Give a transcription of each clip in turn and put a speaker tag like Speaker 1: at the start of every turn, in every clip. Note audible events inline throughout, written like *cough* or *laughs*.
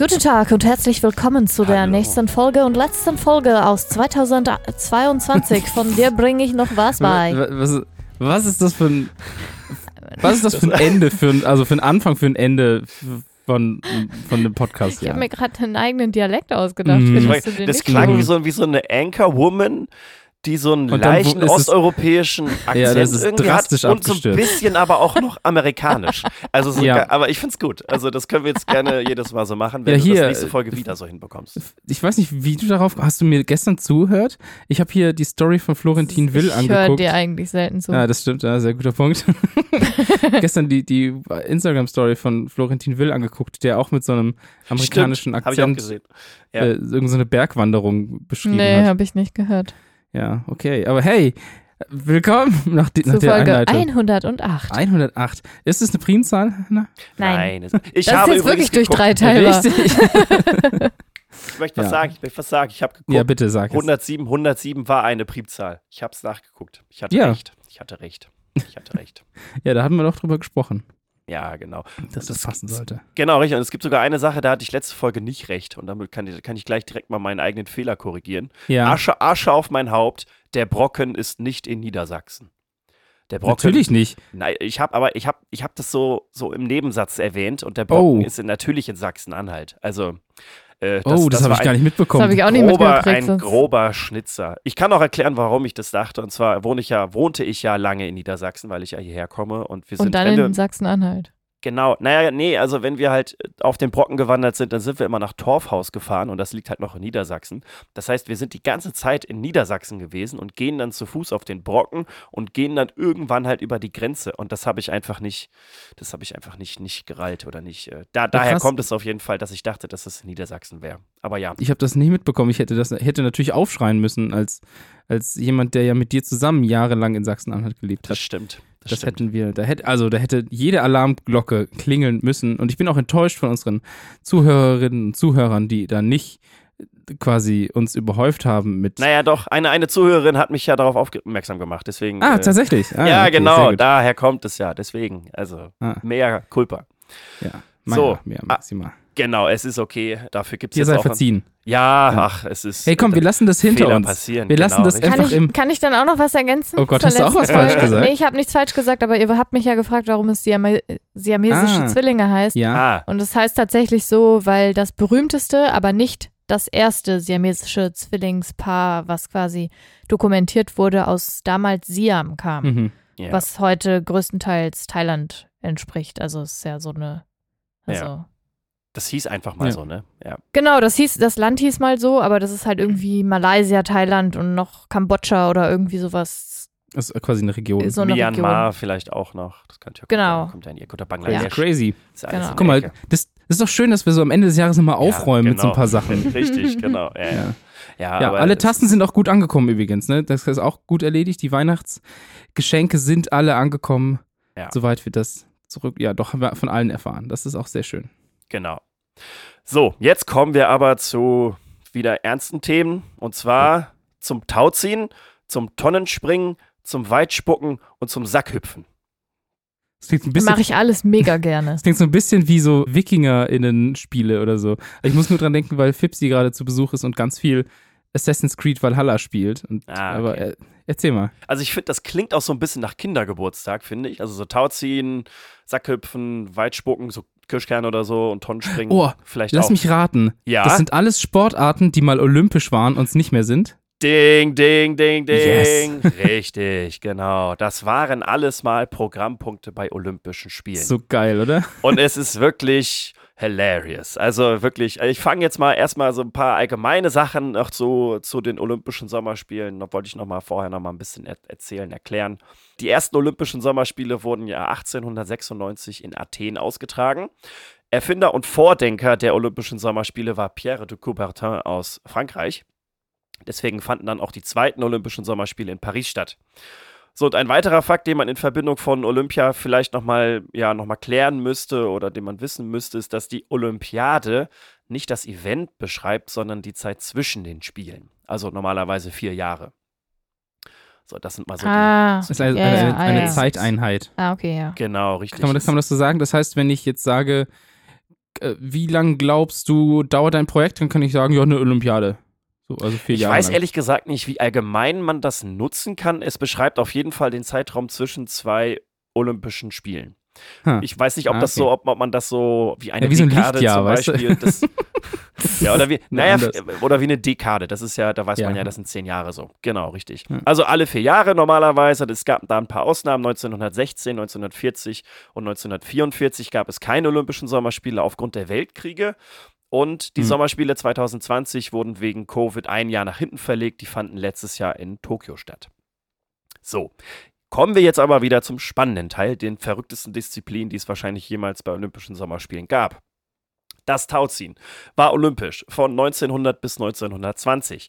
Speaker 1: Guten Tag und herzlich willkommen zu der
Speaker 2: Hallo.
Speaker 1: nächsten Folge und letzten Folge aus 2022. Von dir bringe ich noch was bei.
Speaker 3: Wa- Was, was ist das für ein. Was ist das für ein *laughs* Ende, für ein, also für ein Anfang für ein Ende von, von dem Podcast?
Speaker 1: Ich
Speaker 3: Ja.
Speaker 1: habe mir gerade einen eigenen Dialekt ausgedacht.
Speaker 3: Mm.
Speaker 1: Den
Speaker 2: Das klang wie so, wie so eine Anchor-Woman, die so einen
Speaker 3: dann
Speaker 2: leichten osteuropäischen *laughs* Akzent
Speaker 3: das ist
Speaker 2: irgendwie
Speaker 3: drastisch
Speaker 2: hat und so ein
Speaker 3: abgestürzt.
Speaker 2: bisschen aber auch noch *laughs* amerikanisch. Also so,
Speaker 3: Ja.
Speaker 2: aber ich find's gut. Also das können wir jetzt gerne *laughs* jedes Mal so machen, wenn
Speaker 3: Ja,
Speaker 2: du
Speaker 3: hier,
Speaker 2: das nächste Folge wieder so hinbekommst.
Speaker 3: Ich weiß nicht, wie du darauf. Hast du mir gestern zuhört? Ich habe hier die Story von Florentin Will
Speaker 1: Ich höre
Speaker 3: angeguckt.
Speaker 1: dir eigentlich selten zu.
Speaker 3: Ja, das stimmt, ja, sehr guter Punkt. gestern die, die Instagram-Story von Florentin Will angeguckt, der auch mit so einem amerikanischen
Speaker 2: Habe ich auch
Speaker 3: Akzent
Speaker 2: gesehen. Ja.
Speaker 3: äh, irgendeine so eine Bergwanderung beschrieben
Speaker 1: nee,
Speaker 3: hat.
Speaker 1: habe ich nicht gehört.
Speaker 3: Ja, okay. Aber hey, willkommen *laughs* nach, die, nach
Speaker 1: Zu
Speaker 3: der
Speaker 1: Folge
Speaker 3: Einleitung.
Speaker 1: 108.
Speaker 3: 108. Ist das eine Primzahl?
Speaker 1: Nein.
Speaker 2: es- Ich
Speaker 1: Das ist
Speaker 2: habe
Speaker 1: jetzt
Speaker 2: übrigens
Speaker 1: wirklich durch
Speaker 2: geguckt.
Speaker 1: drei Teilbar.
Speaker 3: Richtig. *laughs*
Speaker 2: Ich möchte was
Speaker 3: Ja.
Speaker 2: sagen. Ich möchte was sagen. Ich habe geguckt.
Speaker 3: Ja, bitte sag es.
Speaker 2: 107, 107 war eine Primzahl. Ich habe es nachgeguckt. Ich hatte
Speaker 3: Ja.
Speaker 2: recht. Ich hatte recht. Ich hatte recht. *laughs*
Speaker 3: Ja, da hatten wir doch drüber gesprochen,
Speaker 2: Ja, genau.
Speaker 3: dass das passen sollte.
Speaker 2: Genau, richtig. Und es gibt sogar eine Sache, da hatte ich letzte Folge nicht recht. Und damit kann ich, kann ich gleich direkt mal meinen eigenen Fehler korrigieren.
Speaker 3: Ja,
Speaker 2: Asche, Asche auf mein Haupt. Der Brocken ist nicht in Niedersachsen. Der Brocken.
Speaker 3: natürlich nicht.
Speaker 2: Nein, ich habe aber ich habe ich habe das so so im Nebensatz erwähnt und der Brocken
Speaker 3: Oh.
Speaker 2: ist in, natürlich in Sachsen-Anhalt. Also äh,
Speaker 3: oh, das, habe
Speaker 2: war
Speaker 3: ich gar nicht mitbekommen.
Speaker 1: Das habe ich auch nicht
Speaker 2: grober,
Speaker 1: mitgekriegt.
Speaker 2: ein
Speaker 1: sonst-
Speaker 2: grober Schnitzer. Ich kann auch erklären, warum ich das dachte. Und zwar wohne ich ja, wohnte ich ja lange in Niedersachsen, weil ich ja hierher komme. Und wir sind,
Speaker 1: Und dann
Speaker 2: wir,
Speaker 1: in Sachsen-Anhalt.
Speaker 2: Genau, naja, nee, also wenn wir halt äh, auf den Brocken gewandert sind, dann sind wir immer nach Torfhaus gefahren und das liegt halt noch in Niedersachsen. Das heißt, wir sind die ganze Zeit in Niedersachsen gewesen und gehen dann zu Fuß auf den Brocken und gehen dann irgendwann halt über die Grenze und das habe ich einfach nicht, das habe ich einfach nicht, nicht gerallt oder nicht. Äh, da, daher
Speaker 3: krass.
Speaker 2: kommt es auf jeden Fall, dass ich dachte, dass es in Niedersachsen wäre. Aber ja,
Speaker 3: Ich habe das nicht mitbekommen. Ich hätte das hätte natürlich aufschreien müssen als, als jemand, der ja mit dir zusammen jahrelang in Sachsen-Anhalt gelebt
Speaker 2: das
Speaker 3: hat.
Speaker 2: stimmt. Das,
Speaker 3: Das hätten wir, da hätte, also da hätte jede Alarmglocke klingeln müssen. Und ich bin auch enttäuscht von unseren Zuhörerinnen und Zuhörern, die da nicht quasi uns überhäuft haben mit.
Speaker 2: Naja, doch, eine, eine Zuhörerin hat mich ja darauf aufmerksam gemacht, deswegen.
Speaker 3: ah,
Speaker 2: äh,
Speaker 3: tatsächlich. Ah,
Speaker 2: ja,
Speaker 3: okay,
Speaker 2: genau, daher kommt es ja, deswegen. Also,
Speaker 3: Ah.
Speaker 2: mehr Culpa.
Speaker 3: Ja,
Speaker 2: So.
Speaker 3: so. Mehr maximal.
Speaker 2: Genau, es ist okay. Dafür gibt es
Speaker 3: Ihr
Speaker 2: jetzt
Speaker 3: seid
Speaker 2: auch.
Speaker 3: verziehen.
Speaker 2: Ja, ach, es ist.
Speaker 3: Hey, komm, wir lassen das hinter
Speaker 2: Fehler
Speaker 3: uns.
Speaker 2: passieren.
Speaker 3: Wir lassen das
Speaker 2: richtig.
Speaker 1: Kann
Speaker 3: Einfach
Speaker 1: ich,
Speaker 3: im-
Speaker 1: kann ich dann auch noch was ergänzen?
Speaker 3: Oh Gott, hast du auch was falsch gesagt?
Speaker 1: Nee, ich habe nichts falsch gesagt, aber ihr habt mich ja gefragt, warum es Siame siamesische
Speaker 3: Ah.
Speaker 1: Zwillinge heißt.
Speaker 3: Ja.
Speaker 2: Ah,
Speaker 1: Und es heißt tatsächlich so, weil das berühmteste, aber nicht das erste siamesische Zwillingspaar, was quasi dokumentiert wurde, aus damals Siam kam,
Speaker 3: Mhm.
Speaker 2: ja.
Speaker 1: was heute größtenteils Thailand entspricht. Also es ist ja so eine. Also
Speaker 2: Ja. Das hieß einfach mal
Speaker 3: Ja.
Speaker 2: so, ne? Ja.
Speaker 1: Genau, das hieß, das Land hieß mal so, aber das ist halt irgendwie Malaysia, Thailand und noch Kambodscha oder irgendwie sowas.
Speaker 3: Das ist quasi eine Region.
Speaker 1: So eine
Speaker 2: Myanmar
Speaker 1: Region.
Speaker 2: vielleicht auch noch. Das könnte ja
Speaker 1: Genau.
Speaker 2: Kommt ja in die Oder
Speaker 3: Crazy.
Speaker 2: Bangladesch.
Speaker 3: Crazy.
Speaker 2: Ist alles
Speaker 1: Genau.
Speaker 3: Guck mal, das, das ist doch schön, dass wir so am Ende des Jahres nochmal aufräumen
Speaker 2: ja,
Speaker 3: mit so ein
Speaker 2: genau.
Speaker 3: paar Sachen. *laughs*
Speaker 2: Richtig, genau. Ja, ja.
Speaker 3: Ja.
Speaker 2: ja,
Speaker 3: Ja,
Speaker 2: aber
Speaker 3: alle Tasten sind auch gut angekommen übrigens, ne? Das ist auch gut erledigt. Die Weihnachtsgeschenke sind alle angekommen.
Speaker 2: Ja.
Speaker 3: Soweit wir das zurück, ja, doch haben wir von allen erfahren. Das ist auch sehr schön.
Speaker 2: Genau. So, jetzt kommen wir aber zu wieder ernsten Themen. Und zwar zum Tauziehen, zum Tonnenspringen, zum Weitspucken und zum Sackhüpfen.
Speaker 3: Das klingt ein bisschen,
Speaker 1: Mache ich alles mega gerne. *laughs*
Speaker 3: das klingt so ein bisschen wie so WikingerInnen-Spiele oder so. Ich muss nur dran denken, weil Fipsi gerade zu Besuch ist und ganz viel Assassin's Creed Valhalla spielt. Und,
Speaker 2: Ah,
Speaker 3: Aber
Speaker 2: okay.
Speaker 3: äh, erzähl mal.
Speaker 2: Also ich finde, das klingt auch so ein bisschen nach Kindergeburtstag, finde ich. Also so Tauziehen, Sackhüpfen, Weitspucken, so Kirschkern oder so und Tonnenspringen.
Speaker 3: Oh,
Speaker 2: vielleicht
Speaker 3: Lass
Speaker 2: auch.
Speaker 3: mich raten.
Speaker 2: ja.
Speaker 3: Das sind alles Sportarten, die mal olympisch waren und es nicht mehr sind.
Speaker 2: Ding, ding, ding, ding.
Speaker 3: Yes.
Speaker 2: Richtig, genau. Das waren alles mal Programmpunkte bei Olympischen Spielen.
Speaker 3: So geil, oder?
Speaker 2: Und es ist wirklich hilarious. Also wirklich, ich fange jetzt mal erstmal so ein paar allgemeine Sachen noch zu, zu den Olympischen Sommerspielen. Da wollte ich noch mal vorher noch mal ein bisschen er erzählen, erklären. Die ersten Olympischen Sommerspiele wurden ja 1896 in Athen ausgetragen. Erfinder und Vordenker der Olympischen Sommerspiele war Pierre de Coubertin aus Frankreich. Deswegen fanden dann auch die zweiten Olympischen Sommerspiele in Paris statt. So, und ein weiterer Fakt, den man in Verbindung von Olympia vielleicht nochmal ja, noch mal klären müsste oder den man wissen müsste, ist, dass die Olympiade nicht das Event beschreibt, sondern die Zeit zwischen den Spielen. Also normalerweise vier Jahre. So, das sind mal so
Speaker 1: ah,
Speaker 3: Das ist eine,
Speaker 1: Ja,
Speaker 3: eine,
Speaker 1: ja, ah,
Speaker 3: eine
Speaker 1: ja.
Speaker 3: Zeiteinheit.
Speaker 1: ah, okay, ja.
Speaker 2: die. Genau, richtig.
Speaker 3: Kann man, das, kann man das so sagen? Das heißt, wenn ich jetzt sage, äh, wie lang glaubst du, dauert dein Projekt? Dann kann ich sagen, ja, eine Olympiade. So, also vier
Speaker 2: Ich
Speaker 3: Jahre
Speaker 2: weiß
Speaker 3: lang.
Speaker 2: ehrlich gesagt nicht, wie allgemein man das nutzen kann. Es beschreibt auf jeden Fall den Zeitraum zwischen zwei Olympischen Spielen.
Speaker 3: Ha.
Speaker 2: Ich weiß nicht, ob
Speaker 3: Ah,
Speaker 2: das
Speaker 3: okay.
Speaker 2: so, ob, man das so wie eine
Speaker 3: Ja, wie so ein
Speaker 2: Dekade zum
Speaker 3: weißt du?
Speaker 2: Beispiel. Das, *laughs* ja, oder wie, naja, f- oder wie eine Dekade. Das ist ja, da weiß man
Speaker 3: Ja.
Speaker 2: ja, das sind zehn Jahre so. Genau, richtig.
Speaker 3: Ja.
Speaker 2: Also alle vier Jahre normalerweise. Es gab da ein paar Ausnahmen. 1916, 1940 und 1944 gab es keine Olympischen Sommerspiele aufgrund der Weltkriege. Und die
Speaker 3: Hm.
Speaker 2: Sommerspiele 2020 wurden wegen Covid ein Jahr nach hinten verlegt. Die fanden letztes Jahr in Tokio statt. So, kommen wir jetzt aber wieder zum spannenden Teil, den verrücktesten Disziplin, die es wahrscheinlich jemals bei Olympischen Sommerspielen gab. Das Tauziehen war olympisch von 1900 bis 1920.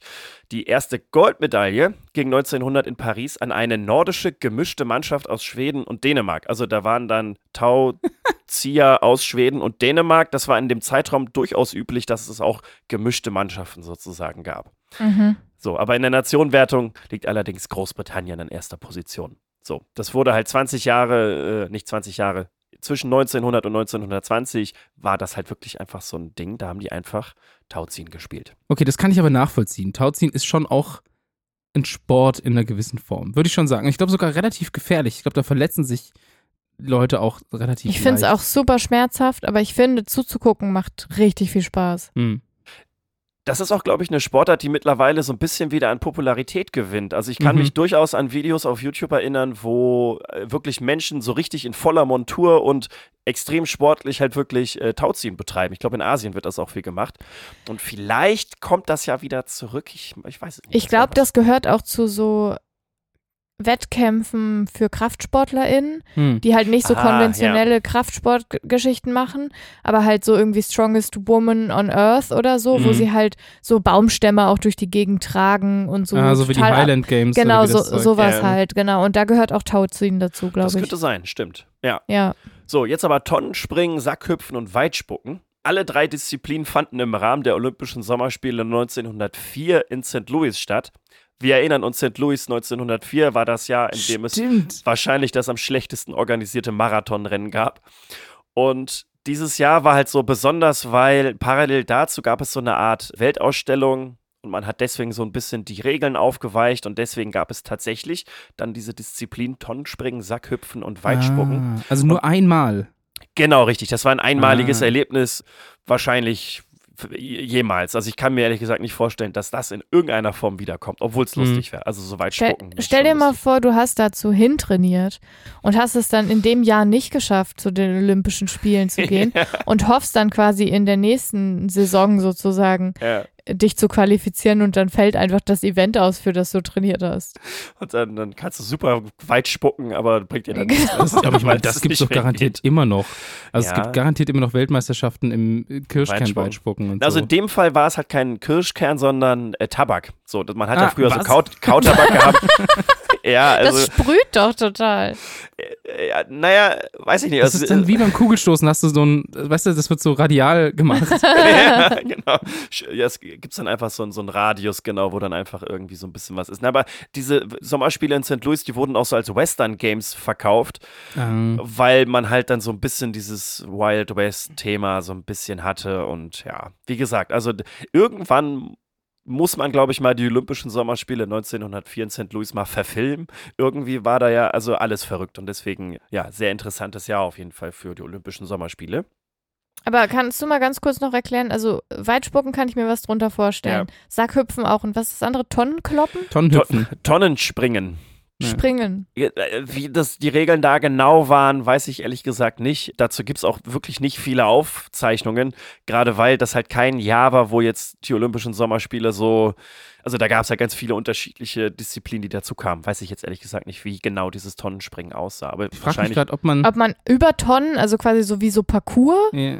Speaker 2: Die erste Goldmedaille ging 1900 in Paris an eine nordische gemischte Mannschaft aus Schweden und Dänemark. Also da waren dann Tauzieher aus Schweden und Dänemark. Das war in dem Zeitraum durchaus üblich, dass es auch gemischte Mannschaften sozusagen gab.
Speaker 1: Mhm.
Speaker 2: So, aber in der Nationenwertung liegt allerdings Großbritannien an erster Position. So, das wurde halt 20 Jahre, äh, nicht 20 Jahre, zwischen 1900 und 1920 war das halt wirklich einfach so ein Ding. Da haben die einfach Tauziehen gespielt.
Speaker 3: Okay, das kann ich aber nachvollziehen. Tauziehen ist schon auch ein Sport in einer gewissen Form. Würde ich schon sagen. Ich glaube sogar relativ gefährlich. Ich glaube, da verletzen sich Leute auch relativ
Speaker 1: Ich finde es auch super schmerzhaft, aber ich finde, zuzugucken macht richtig viel Spaß.
Speaker 3: Hm.
Speaker 2: Das ist auch, glaube ich, eine Sportart, die mittlerweile so ein bisschen wieder an Popularität gewinnt. Also ich kann
Speaker 3: Mhm.
Speaker 2: mich durchaus an Videos auf YouTube erinnern, wo äh, wirklich Menschen so richtig in voller Montur und extrem sportlich halt wirklich äh, Tauziehen betreiben. Ich glaube, in Asien wird das auch viel gemacht. Und vielleicht kommt das ja wieder zurück. Ich, ich weiß es nicht.
Speaker 1: Ich glaube, das gehört auch zu so Wettkämpfen für KraftsportlerInnen,
Speaker 3: Hm.
Speaker 1: die halt nicht so
Speaker 2: Ah,
Speaker 1: konventionelle Kraftsportgeschichten machen, aber halt so irgendwie Strongest Woman on Earth oder so, wo
Speaker 3: Mhm.
Speaker 1: sie halt so Baumstämme auch durch die Gegend tragen und so.
Speaker 3: ah, so wie die Highland Games.
Speaker 1: Genau, so,
Speaker 3: das
Speaker 1: sowas
Speaker 2: Ähm,
Speaker 1: halt, genau. Und da gehört auch Tauziehen dazu,
Speaker 2: Das
Speaker 1: glaube ich.
Speaker 2: könnte sein, stimmt. Ja.
Speaker 1: Ja.
Speaker 2: So, jetzt aber Tonnenspringen, Sackhüpfen und Weitspucken. Alle drei Disziplinen fanden im Rahmen der Olympischen Sommerspiele 1904 in St. Louis statt. Wir erinnern uns, St. Louis 1904 war das Jahr, in dem es
Speaker 3: Stimmt.
Speaker 2: wahrscheinlich das am schlechtesten organisierte Marathonrennen gab. Und dieses Jahr war halt so besonders, weil parallel dazu gab es so eine Art Weltausstellung und man hat deswegen so ein bisschen die Regeln aufgeweicht und deswegen gab es tatsächlich dann diese Disziplin Tonnenspringen, Sackhüpfen und Weitspucken.
Speaker 3: Ah, also nur einmal.
Speaker 2: Genau, richtig. Das war ein einmaliges
Speaker 3: Ah.
Speaker 2: Erlebnis, wahrscheinlich jemals. Also ich kann mir ehrlich gesagt nicht vorstellen, dass das in irgendeiner Form wiederkommt, obwohl es
Speaker 3: Mhm.
Speaker 2: lustig wäre. Also so weit
Speaker 1: Stell,
Speaker 2: spucken.
Speaker 1: stell
Speaker 2: schon
Speaker 1: dir mal
Speaker 2: lustig.
Speaker 1: vor, du hast dazu hintrainiert und hast es dann in dem Jahr nicht geschafft, zu den Olympischen Spielen zu *laughs* gehen und hoffst dann quasi in der nächsten Saison sozusagen
Speaker 2: Ja.
Speaker 1: Dich zu qualifizieren und dann fällt einfach das Event aus, für das du trainiert hast.
Speaker 2: Und dann, dann kannst du super weit spucken, aber bringt dir dann
Speaker 1: Genau.
Speaker 2: nichts.
Speaker 3: Das, aber ich meine, *laughs* das
Speaker 2: es
Speaker 3: gibt es doch garantiert
Speaker 2: weggeht.
Speaker 3: immer noch. Also es
Speaker 2: Ja.
Speaker 3: gibt garantiert immer noch Weltmeisterschaften im Kirschkern
Speaker 2: Weitspucken.
Speaker 3: Und
Speaker 2: Also
Speaker 3: so.
Speaker 2: in dem Fall war es halt kein Kirschkern, sondern äh, Tabak. So, man hat ja
Speaker 3: Ah,
Speaker 2: früher so
Speaker 3: was?
Speaker 2: Kaut Kautabak *laughs* gehabt. Ja, also,
Speaker 1: das sprüht doch total.
Speaker 2: äh, ja, naja, weiß ich nicht.
Speaker 3: das
Speaker 2: also,
Speaker 3: ist dann wie beim Kugelstoßen, hast du so ein, weißt du, das wird so radial gemacht. *laughs*
Speaker 2: ja, genau. Ja, es gibt dann einfach so, einen- so einen Radius, genau, wo dann einfach irgendwie so ein bisschen was ist. Na, aber diese Sommerspiele in St. Louis, die wurden auch so als Western Games verkauft,
Speaker 3: ähm,
Speaker 2: weil man halt dann so ein bisschen dieses Wild West-Thema so ein bisschen hatte. Und ja, wie gesagt, also irgendwann muss man, glaube ich, mal die Olympischen Sommerspiele 1904 in St. Louis mal verfilmen. Irgendwie war da ja also alles verrückt und deswegen, ja, sehr interessantes Jahr auf jeden Fall für die Olympischen Sommerspiele.
Speaker 1: Aber kannst du mal ganz kurz noch erklären, also Weitspucken kann ich mir was drunter vorstellen. Sackhüpfen auch und was ist das andere? Tonnenkloppen?
Speaker 3: Tonnenhüpfen.
Speaker 2: Tonnenspringen.
Speaker 1: Springen.
Speaker 2: Äh, Wie das die Regeln da genau waren, weiß ich ehrlich gesagt nicht. Dazu gibt es auch wirklich nicht viele Aufzeichnungen, gerade weil das halt kein Jahr war, wo jetzt die Olympischen Sommerspiele so, also da gab es ja ganz viele unterschiedliche Disziplinen, die dazu kamen. Weiß ich jetzt ehrlich gesagt nicht, wie genau dieses Tonnenspringen aussah. Aber
Speaker 3: Ich frage mich
Speaker 2: wahrscheinlich.
Speaker 3: gerade, ob man.
Speaker 1: Ob man über Tonnen, also quasi so wie so Parcours,
Speaker 3: Ja.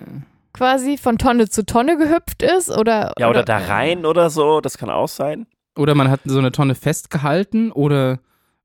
Speaker 1: quasi von Tonne zu Tonne gehüpft ist oder
Speaker 2: Ja, oder da rein oder so, das kann auch sein.
Speaker 3: Oder man hat so eine Tonne festgehalten oder,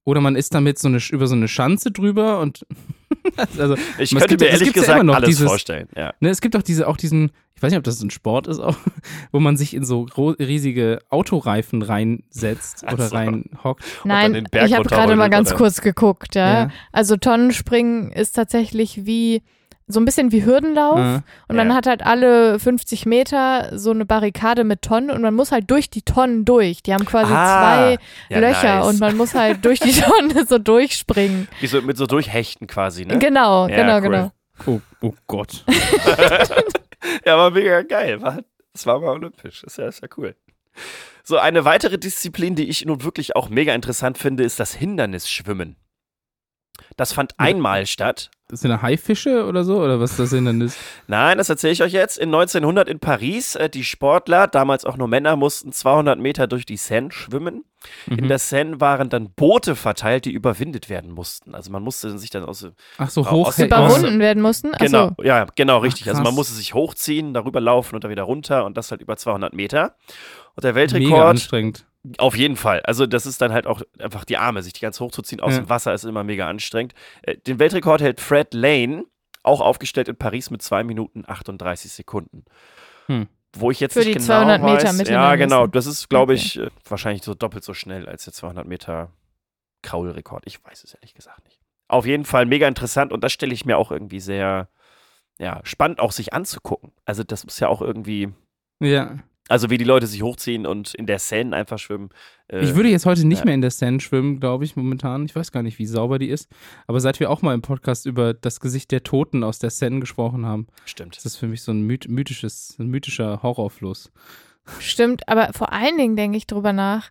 Speaker 3: oder man ist damit so eine, über so eine Schanze drüber und *laughs* also
Speaker 2: Ich
Speaker 3: Es
Speaker 2: könnte
Speaker 3: gibt-
Speaker 2: mir ehrlich
Speaker 3: ja
Speaker 2: gesagt
Speaker 3: immer noch
Speaker 2: alles
Speaker 3: dieses-
Speaker 2: vorstellen. Ja.
Speaker 3: Ne, es gibt auch diese, auch diesen, ich weiß nicht, ob das ein Sport ist, auch, *laughs* wo man sich in so riesige Autoreifen reinsetzt
Speaker 2: Ach
Speaker 3: oder
Speaker 2: so.
Speaker 3: reinhockt.
Speaker 1: Nein, ich habe gerade mal ganz
Speaker 2: oder?
Speaker 1: kurz geguckt, ja.
Speaker 3: Ja.
Speaker 1: Also Tonnenspringen ist tatsächlich wie so ein bisschen wie Hürdenlauf.
Speaker 3: Ah.
Speaker 1: Und man
Speaker 2: Ja.
Speaker 1: hat halt alle 50 Meter so eine Barrikade mit Tonnen und man muss halt durch die Tonnen durch. Die haben quasi
Speaker 2: Ah,
Speaker 1: zwei
Speaker 2: ja,
Speaker 1: Löcher
Speaker 2: nice.
Speaker 1: und man muss halt durch die *laughs* Tonne so durchspringen.
Speaker 2: Wie so, mit so Durchhechten quasi, ne?
Speaker 1: Genau,
Speaker 2: Ja,
Speaker 1: genau,
Speaker 2: cool.
Speaker 1: genau.
Speaker 3: Oh, oh Gott. *laughs*
Speaker 2: ja, war mega geil. War, das war mal olympisch. Ist ja, ist ja cool. So, eine weitere Disziplin, die ich nun wirklich auch mega interessant finde, ist das Hindernisschwimmen. Das fand einmal statt.
Speaker 3: Das sind Haifische oder so? Oder was das Hindernis? *laughs*
Speaker 2: Nein, das erzähle ich euch jetzt. In 1900 in Paris. Äh, die Sportler, damals auch nur Männer, mussten 200 Meter durch die Seine schwimmen. In
Speaker 3: Mhm.
Speaker 2: der Seine waren dann Boote verteilt, die überwindet werden mussten. Also man musste sich dann aus,
Speaker 3: Ach so, hoch.
Speaker 2: aus-
Speaker 1: Überwunden werden mussten. Achso,
Speaker 2: Genau, ja, genau, richtig. also
Speaker 3: krass.
Speaker 2: man musste sich hochziehen, darüber laufen und dann wieder runter und das halt über 200 Meter. Und der
Speaker 3: Mega
Speaker 2: Weltrekord,
Speaker 3: anstrengend.
Speaker 2: auf jeden Fall. Also das ist dann halt auch einfach die Arme, sich die ganz hochzuziehen aus
Speaker 3: Ja.
Speaker 2: dem Wasser ist immer mega anstrengend. Äh, Den Weltrekord hält Fred Lane, auch aufgestellt in Paris mit 2 Minuten 38 Sekunden.
Speaker 3: Hm.
Speaker 2: Wo ich jetzt
Speaker 1: Für
Speaker 2: nicht
Speaker 1: die
Speaker 2: genau
Speaker 1: 200 Meter
Speaker 2: weiß. Ja, genau. Das ist, glaube
Speaker 1: Okay.
Speaker 2: ich, äh, wahrscheinlich so doppelt so schnell als der 200 Meter Kraulrekord. Ich weiß es ehrlich gesagt nicht. Auf jeden Fall mega interessant und das stelle ich mir auch irgendwie sehr ja, spannend auch sich anzugucken. Also das ist ja auch irgendwie,
Speaker 3: Ja.
Speaker 2: Also wie die Leute sich hochziehen und in der Seine einfach schwimmen. Äh,
Speaker 3: Ich würde jetzt heute nicht
Speaker 2: ja.
Speaker 3: mehr in der Seine schwimmen, glaube ich, momentan. Ich weiß gar nicht, wie sauber die ist. Aber seit wir auch mal im Podcast über das Gesicht der Toten aus der Seine gesprochen haben,
Speaker 2: Stimmt.
Speaker 3: ist das für mich so ein myth mythisches, ein mythischer Horrorfluss.
Speaker 1: stimmt. Aber vor allen Dingen denke ich drüber nach.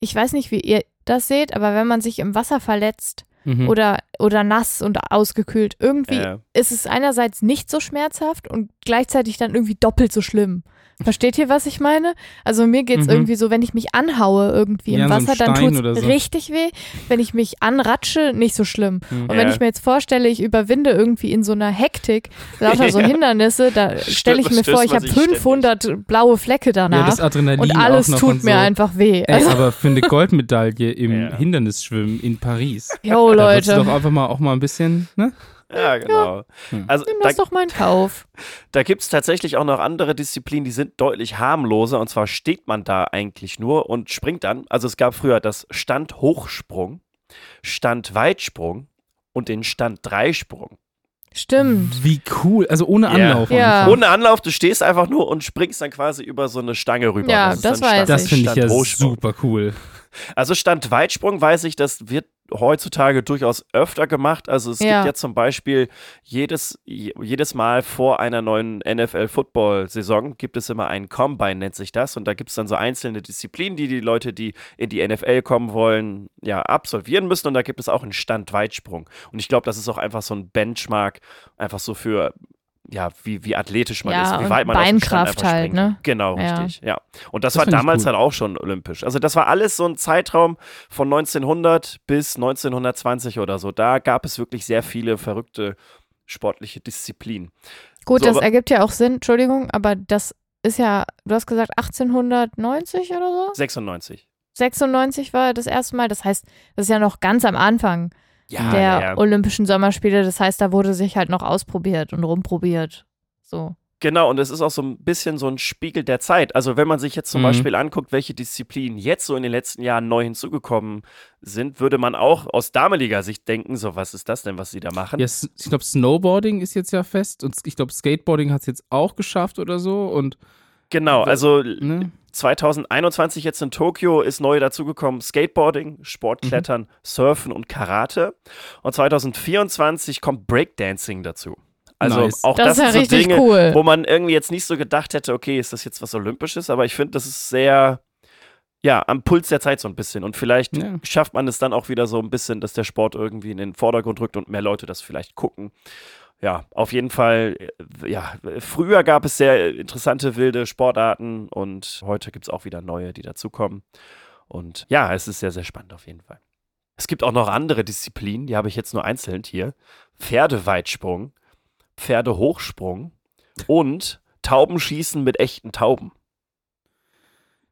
Speaker 1: Ich weiß nicht, wie ihr das seht, aber wenn man sich im Wasser verletzt
Speaker 3: Mhm.
Speaker 1: oder, oder nass und ausgekühlt, irgendwie
Speaker 2: Äh,
Speaker 1: ist es einerseits nicht so schmerzhaft und gleichzeitig dann irgendwie doppelt so schlimm. Versteht ihr, was ich meine? Also mir geht's
Speaker 3: Mhm.
Speaker 1: irgendwie so, wenn ich mich anhaue irgendwie
Speaker 3: Ja,
Speaker 1: im
Speaker 3: so
Speaker 1: Wasser, dann
Speaker 3: Stein
Speaker 1: tut's
Speaker 3: oder so.
Speaker 1: richtig weh. Wenn ich mich anratsche, nicht so schlimm.
Speaker 3: Mhm.
Speaker 1: Und wenn
Speaker 2: Ja.
Speaker 1: ich mir jetzt vorstelle, ich überwinde irgendwie in so einer Hektik lauter so *laughs*
Speaker 2: Ja.
Speaker 1: Hindernisse, da stelle ich mir
Speaker 2: stößt
Speaker 1: vor, ich habe
Speaker 2: sich ständig.
Speaker 1: 500 blaue Flecke
Speaker 3: ja,
Speaker 1: danach
Speaker 3: das Adrenalin
Speaker 1: und alles tut
Speaker 3: und so.
Speaker 1: mir einfach weh.
Speaker 3: Ey,
Speaker 1: Also,
Speaker 3: aber für eine *laughs* Goldmedaille im
Speaker 2: Ja.
Speaker 3: Hindernisschwimmen in Paris.
Speaker 1: Yo,
Speaker 3: Da
Speaker 1: Leute,
Speaker 3: doch einfach mal auch mal ein bisschen, ne?
Speaker 2: ja, genau.
Speaker 3: Hm.
Speaker 2: Also
Speaker 1: nimm
Speaker 2: da,
Speaker 1: das doch mal in Kauf. *laughs*
Speaker 2: da gibt es tatsächlich auch noch andere Disziplinen, die sind deutlich harmloser. Und zwar steht man da eigentlich nur und springt dann. Also es gab früher das Stand-Hochsprung, Stand-Weitsprung und den Stand-Dreisprung.
Speaker 1: Stimmt.
Speaker 3: Wie cool. Also ohne
Speaker 2: Ja.
Speaker 3: Anlauf.
Speaker 1: Ja.
Speaker 3: einfach.
Speaker 2: Ohne Anlauf, du stehst einfach nur und springst dann quasi über so eine Stange rüber.
Speaker 1: Ja, das
Speaker 2: dann
Speaker 1: weiß
Speaker 2: Stand-
Speaker 3: Das finde ich ja super cool.
Speaker 2: Also Stand-Weitsprung weiß ich, das wird heutzutage durchaus öfter gemacht. Also es
Speaker 1: Ja.
Speaker 2: gibt ja zum Beispiel jedes, jedes Mal vor einer neuen NFL-Football-Saison gibt es immer einen Combine, nennt sich das. Und da gibt es dann so einzelne Disziplinen, die die Leute, die in die NFL kommen wollen, ja, absolvieren müssen. Und da gibt es auch einen Stand-Weitsprung. Und ich glaube, das ist auch einfach so ein Benchmark, einfach so für ja, wie, wie athletisch man
Speaker 1: Ja,
Speaker 2: ist, wie weit man
Speaker 1: Beinkraft
Speaker 2: einfach
Speaker 1: halt,
Speaker 2: springen
Speaker 1: ne?
Speaker 2: Genau,
Speaker 1: Ja.
Speaker 2: richtig, ja. Und das,
Speaker 3: Das
Speaker 2: war damals halt auch schon olympisch. Also das war alles so ein Zeitraum von 1900 bis 1920 oder so. Da gab es wirklich sehr viele verrückte sportliche Disziplinen.
Speaker 1: Gut,
Speaker 2: So,
Speaker 1: das
Speaker 2: aber-
Speaker 1: ergibt ja auch Sinn, Entschuldigung, aber das ist ja, du hast gesagt 1890 oder so?
Speaker 2: 96.
Speaker 1: 96 war das erste Mal, das heißt, das ist ja noch ganz am Anfang
Speaker 2: Ja,
Speaker 1: der
Speaker 2: ja.
Speaker 1: Olympischen Sommerspiele, das heißt, da wurde sich halt noch ausprobiert und rumprobiert. So.
Speaker 2: Genau, und es ist auch so ein bisschen so ein Spiegel der Zeit. Also wenn man sich jetzt zum
Speaker 3: Mhm.
Speaker 2: Beispiel anguckt, welche Disziplinen jetzt so in den letzten Jahren neu hinzugekommen sind, würde man auch aus damaliger Sicht denken, so was ist das denn, was sie da machen?
Speaker 3: Ja, ich glaube, Snowboarding ist jetzt ja fest und ich glaube, Skateboarding hat es jetzt auch geschafft oder so. Und
Speaker 2: Genau, also
Speaker 3: ne?
Speaker 2: 2021 jetzt in Tokio ist neu dazugekommen Skateboarding, Sportklettern,
Speaker 3: Mhm.
Speaker 2: Surfen und Karate. Und 2024 kommt Breakdancing dazu. Also
Speaker 3: Nice.
Speaker 2: auch
Speaker 1: Das
Speaker 2: das,
Speaker 1: ist ja
Speaker 2: sind so
Speaker 1: richtig
Speaker 2: Dinge,
Speaker 1: cool.
Speaker 2: wo man irgendwie jetzt nicht so gedacht hätte, okay, ist das jetzt was Olympisches? Aber ich finde, das ist sehr, ja, am Puls der Zeit so ein bisschen. Und vielleicht
Speaker 3: Ja.
Speaker 2: schafft man es dann auch wieder so ein bisschen, dass der Sport irgendwie in den Vordergrund rückt und mehr Leute das vielleicht gucken. Ja, auf jeden Fall, äh, ja, früher gab es sehr interessante wilde Sportarten und heute gibt es auch wieder neue, die dazukommen. Und ja, es ist sehr, sehr spannend auf jeden Fall. Es gibt auch noch andere Disziplinen, die habe ich jetzt nur einzeln hier. Pferdeweitsprung, Pferdehochsprung und Taubenschießen mit echten Tauben.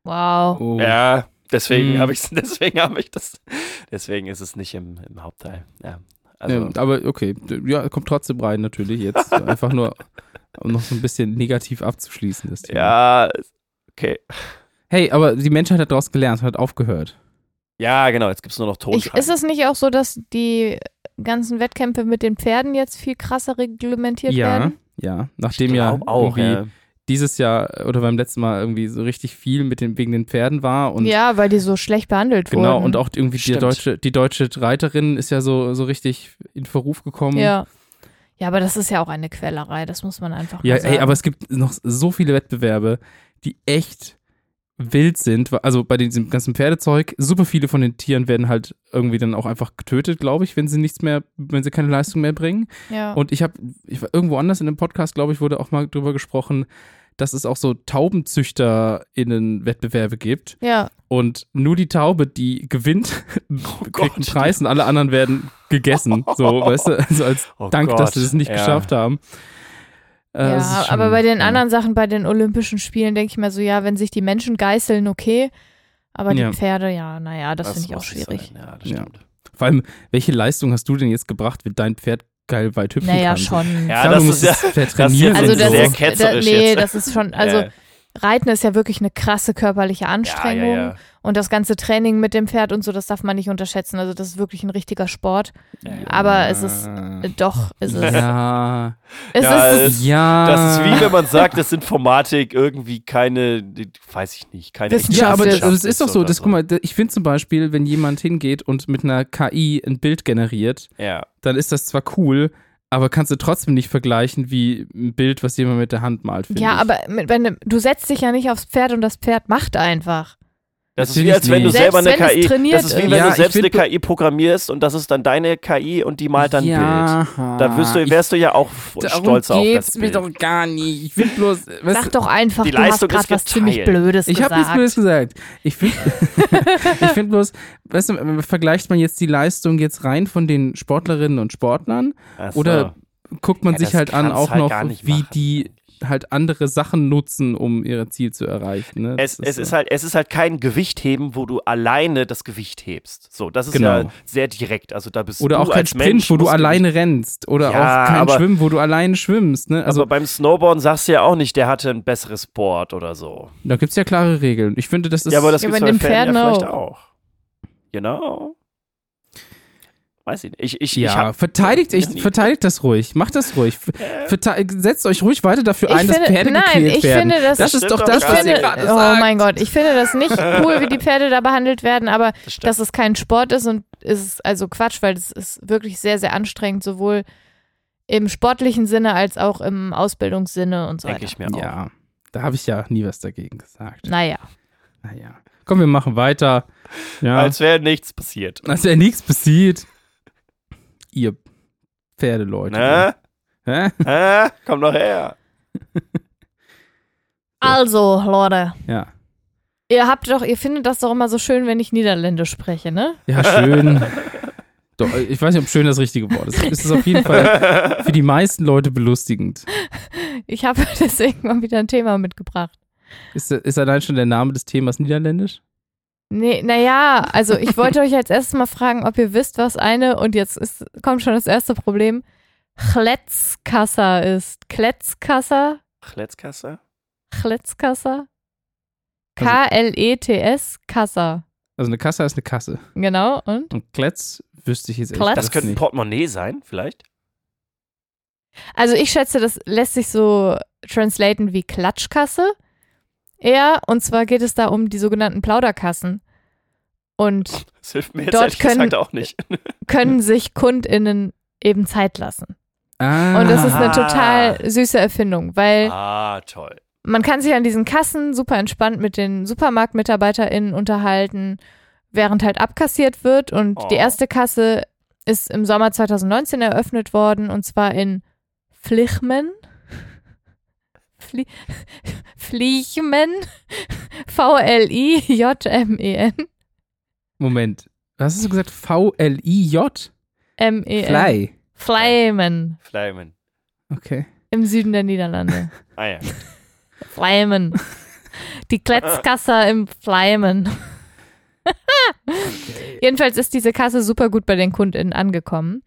Speaker 1: Wow.
Speaker 3: Oh.
Speaker 2: Ja, deswegen
Speaker 3: Hm.
Speaker 2: habe ich *laughs* deswegen habe ich das, deswegen ist es nicht im, im Hauptteil. Ja, also
Speaker 3: ja, aber okay, ja, kommt trotzdem rein natürlich jetzt. *laughs* Einfach nur, um noch so ein bisschen negativ abzuschließen. Das Thema.
Speaker 2: ja, okay.
Speaker 3: Hey, aber die Menschheit hat daraus gelernt, hat aufgehört.
Speaker 2: Ja, genau, jetzt gibt es nur noch
Speaker 1: Ich,
Speaker 2: Tonschreiben.
Speaker 1: ist es nicht auch so, dass die ganzen Wettkämpfe mit den Pferden jetzt viel krasser reglementiert
Speaker 3: Ja,
Speaker 1: werden?
Speaker 3: ja.
Speaker 2: ich
Speaker 3: Nachdem ja
Speaker 2: auch,
Speaker 3: irgendwie
Speaker 2: ja.
Speaker 3: Dieses Jahr oder beim letzten Mal irgendwie so richtig viel mit den, wegen den Pferden war und
Speaker 1: ja, weil die so schlecht behandelt
Speaker 3: genau
Speaker 1: wurden.
Speaker 3: und auch irgendwie die deutsche, die deutsche Reiterin ist ja so, so richtig in Verruf gekommen.
Speaker 1: Ja. Ja, aber das ist ja auch eine Quälerei, das muss man einfach
Speaker 3: Ja,
Speaker 1: mal sagen.
Speaker 3: ey, aber es gibt noch so viele Wettbewerbe, die echt wild sind. Also bei diesem ganzen Pferdezeug, super viele von den Tieren werden halt irgendwie dann auch einfach getötet, glaube ich, wenn sie nichts mehr, wenn sie keine Leistung mehr bringen.
Speaker 1: ja.
Speaker 3: Und ich habe, irgendwo anders in einem Podcast, glaube ich, wurde auch mal drüber gesprochen, dass es auch so TaubenzüchterInnen Wettbewerbe gibt.
Speaker 1: ja,
Speaker 3: Und nur die Taube, die gewinnt, *laughs* kriegt einen. Preis und alle anderen werden gegessen. *laughs* So, weißt du, also als
Speaker 2: Oh
Speaker 3: Dank,
Speaker 2: Gott,
Speaker 3: dass sie das nicht
Speaker 2: ja.
Speaker 3: geschafft haben. Äh,
Speaker 1: ja
Speaker 3: schon-
Speaker 1: aber bei den
Speaker 3: ja.
Speaker 1: anderen Sachen, bei den Olympischen Spielen, denke ich mir so, ja, wenn sich die Menschen geißeln, okay. Aber
Speaker 3: Ja.
Speaker 1: die Pferde, ja, naja, das,
Speaker 2: Das
Speaker 1: finde ich auch schwierig.
Speaker 2: sein, Ja, das
Speaker 3: Ja.
Speaker 2: stimmt.
Speaker 3: Vor allem, welche Leistung hast du denn jetzt gebracht, wenn dein Pferd geil weit hüpfen
Speaker 1: Naja,
Speaker 3: kann?
Speaker 1: schon.
Speaker 2: Ja,
Speaker 3: Klar,
Speaker 2: das
Speaker 3: du
Speaker 2: ist ja-
Speaker 3: das Pferd
Speaker 2: das
Speaker 3: trainieren.
Speaker 2: hier
Speaker 1: Also das
Speaker 2: sehr
Speaker 1: ist, da,
Speaker 2: ketzerisch
Speaker 1: nee,
Speaker 2: jetzt.
Speaker 1: das ist schon, *laughs* also
Speaker 2: Äh,
Speaker 1: Reiten ist ja wirklich eine krasse körperliche Anstrengung
Speaker 2: Ja, ja,
Speaker 1: und das ganze Training mit dem Pferd und so, das darf man nicht unterschätzen. Also das ist wirklich ein richtiger Sport.
Speaker 2: ja. Ja, ja.
Speaker 1: Aber es ist, äh, doch, ist es.
Speaker 3: Ja, *laughs*
Speaker 1: Es
Speaker 2: Ja,
Speaker 1: ist,
Speaker 2: es-
Speaker 3: ja.
Speaker 2: Das ist wie wenn man sagt, dass Informatik irgendwie keine, weiß ich nicht, keine
Speaker 1: Wissenschaft
Speaker 3: Ja, aber das, das ist doch so. Das, guck mal, ich finde zum Beispiel, wenn jemand hingeht und mit einer KI ein Bild generiert,
Speaker 2: Ja,
Speaker 3: dann ist das zwar cool, aber kannst du trotzdem nicht vergleichen wie ein Bild, was jemand mit der Hand malt.
Speaker 1: ja,
Speaker 3: ich.
Speaker 1: aber mit, wenn, du setzt dich ja nicht aufs Pferd und das Pferd macht einfach.
Speaker 2: Das ist
Speaker 3: Natürlich
Speaker 2: wie als wenn du
Speaker 3: nicht.
Speaker 2: selber eine
Speaker 1: Selbst
Speaker 2: KI,
Speaker 1: trainiert
Speaker 2: das ist wie
Speaker 1: ist.
Speaker 2: wenn
Speaker 3: Ja,
Speaker 2: du
Speaker 3: ich
Speaker 2: selbst eine KI programmierst und das ist dann deine KI und die malt dann ein Bild.
Speaker 3: ja,
Speaker 2: Da wirst du, wärst du ja auch
Speaker 3: darum
Speaker 2: stolz auf
Speaker 3: geht's
Speaker 2: das
Speaker 3: mir
Speaker 2: Bild.
Speaker 3: doch gar nicht. Ich will bloß, weißt
Speaker 1: Sag doch einfach,
Speaker 2: die
Speaker 1: du hast
Speaker 2: Leistung
Speaker 1: gerade
Speaker 2: ist
Speaker 1: was ziemlich. Blödes
Speaker 3: Ich habe
Speaker 1: gesagt.
Speaker 3: nichts Blödes gesagt. Ich finde *laughs* *laughs* ich find bloß, weißt du, äh, vergleicht man jetzt die Leistung jetzt rein von den Sportlerinnen und Sportlern
Speaker 2: Ach so.
Speaker 3: oder guckt man
Speaker 2: Ja,
Speaker 3: sich
Speaker 2: das
Speaker 3: halt an auch
Speaker 2: halt
Speaker 3: noch, wie
Speaker 2: machen.
Speaker 3: die halt andere Sachen nutzen, um ihr Ziel zu erreichen. Ne?
Speaker 2: Es,
Speaker 3: Das
Speaker 2: es, ist halt, es ist halt kein Gewichtheben, wo du alleine das Gewicht hebst. So, das ist
Speaker 3: Genau.
Speaker 2: ja sehr direkt. Also da bist
Speaker 3: Oder
Speaker 2: du
Speaker 3: auch kein
Speaker 2: als
Speaker 3: Sprint,
Speaker 2: Mensch
Speaker 3: wo du alleine rennst. Oder
Speaker 2: Ja,
Speaker 3: auch kein
Speaker 2: aber-
Speaker 3: Schwimmen, wo du alleine schwimmst. Ne? Also
Speaker 2: aber beim Snowboarden sagst du ja auch nicht, der hatte ein besseres Board oder so.
Speaker 3: da gibt es ja klare Regeln. Ich finde, das ist.
Speaker 2: ja, aber das
Speaker 1: Ja,
Speaker 2: gibt's
Speaker 1: bei
Speaker 2: bei
Speaker 1: den
Speaker 2: Pferden ja
Speaker 1: Pferden
Speaker 2: vielleicht
Speaker 1: auch.
Speaker 2: auch. Genau. Weiß ich nicht. Ich, ich, ich
Speaker 3: ja,
Speaker 2: hab,
Speaker 3: verteidigt, ich, verteidigt das ruhig. Macht das ruhig. Verte setzt euch ruhig weiter dafür
Speaker 1: Ich
Speaker 3: ein, dass
Speaker 1: finde-
Speaker 3: Pferde
Speaker 1: nein,
Speaker 3: gequält
Speaker 1: ich
Speaker 3: werden.
Speaker 1: finde, das-
Speaker 3: das ist doch das, was
Speaker 2: gar
Speaker 3: ihr
Speaker 2: nicht.
Speaker 3: gerade
Speaker 1: oh
Speaker 3: sagt.
Speaker 1: mein Gott, ich finde das nicht *laughs* cool, wie die Pferde da behandelt werden, aber
Speaker 2: Das
Speaker 1: dass es kein Sport ist und ist also Quatsch, weil es ist wirklich sehr, sehr anstrengend, sowohl im sportlichen Sinne als auch im Ausbildungssinne und so
Speaker 2: denke
Speaker 1: weiter.
Speaker 2: ich mir auch.
Speaker 3: Ja, da habe ich ja nie was dagegen gesagt.
Speaker 1: Naja.
Speaker 3: Naja. Komm, wir machen weiter. Ja.
Speaker 2: Als wäre nichts passiert.
Speaker 3: Als wäre nichts passiert. Ihr Pferdeleute.
Speaker 2: Ne?
Speaker 3: Hä?
Speaker 2: Hä? Komm doch her.
Speaker 1: Also, Leute,
Speaker 3: Ja.
Speaker 1: ihr habt doch, ihr findet das doch immer so schön, wenn ich Niederländisch spreche, ne?
Speaker 3: Ja, schön. *laughs* Doch, ich weiß nicht, ob schön das richtige Wort ist. Es ist auf jeden Fall *laughs* für die meisten Leute belustigend.
Speaker 1: Ich habe *laughs* deswegen mal wieder ein Thema mitgebracht.
Speaker 3: Ist, ist allein schon der Name des Themas Niederländisch?
Speaker 1: Nee, naja, also ich wollte euch als erstes mal fragen, ob ihr wisst, was eine, und jetzt ist, kommt schon das erste Problem, Chletzkasser ist. Kletzkasser?
Speaker 2: Kletzkasse?
Speaker 1: Chletzkasser?
Speaker 3: Also-
Speaker 1: K-L-E-T-S, Kassa.
Speaker 3: Also eine Kasse ist eine Kasse.
Speaker 1: Genau, und?
Speaker 3: Und Kletz wüsste ich jetzt
Speaker 1: Kletz?
Speaker 2: Das könnte ein. Portemonnaie sein, vielleicht?
Speaker 1: Also ich schätze, das lässt sich so translaten wie Klatschkasse. Eher, und zwar geht es da um die sogenannten Plauderkassen. Und
Speaker 2: Das hilft mir jetzt
Speaker 1: Dort können-
Speaker 2: gesagt auch nicht. *laughs*
Speaker 1: können sich KundInnen eben Zeit lassen.
Speaker 3: Ah,
Speaker 1: Und das ist eine
Speaker 2: Ah.
Speaker 1: total süße Erfindung, weil
Speaker 2: Ah, toll.
Speaker 1: man kann sich an diesen Kassen super entspannt mit den SupermarktmitarbeiterInnen unterhalten, während halt abkassiert wird. Und
Speaker 2: Oh.
Speaker 1: die erste Kasse ist im Sommer 2019 eröffnet worden und zwar in Flichmen. Fli *laughs* Flichmen. *laughs* V-L-I-J-M-E-N.
Speaker 3: Moment. Was hast du gesagt? V-L-I-J?
Speaker 1: M-E-N.
Speaker 3: Fly.
Speaker 1: Fleimen.
Speaker 2: Fleimen.
Speaker 3: Okay.
Speaker 1: Im Süden der Niederlande. *laughs*
Speaker 2: Ah ja.
Speaker 1: Fleimen. Die Kletzkasse im Fleimen. Jedenfalls ist diese Kasse super gut bei den KundInnen angekommen.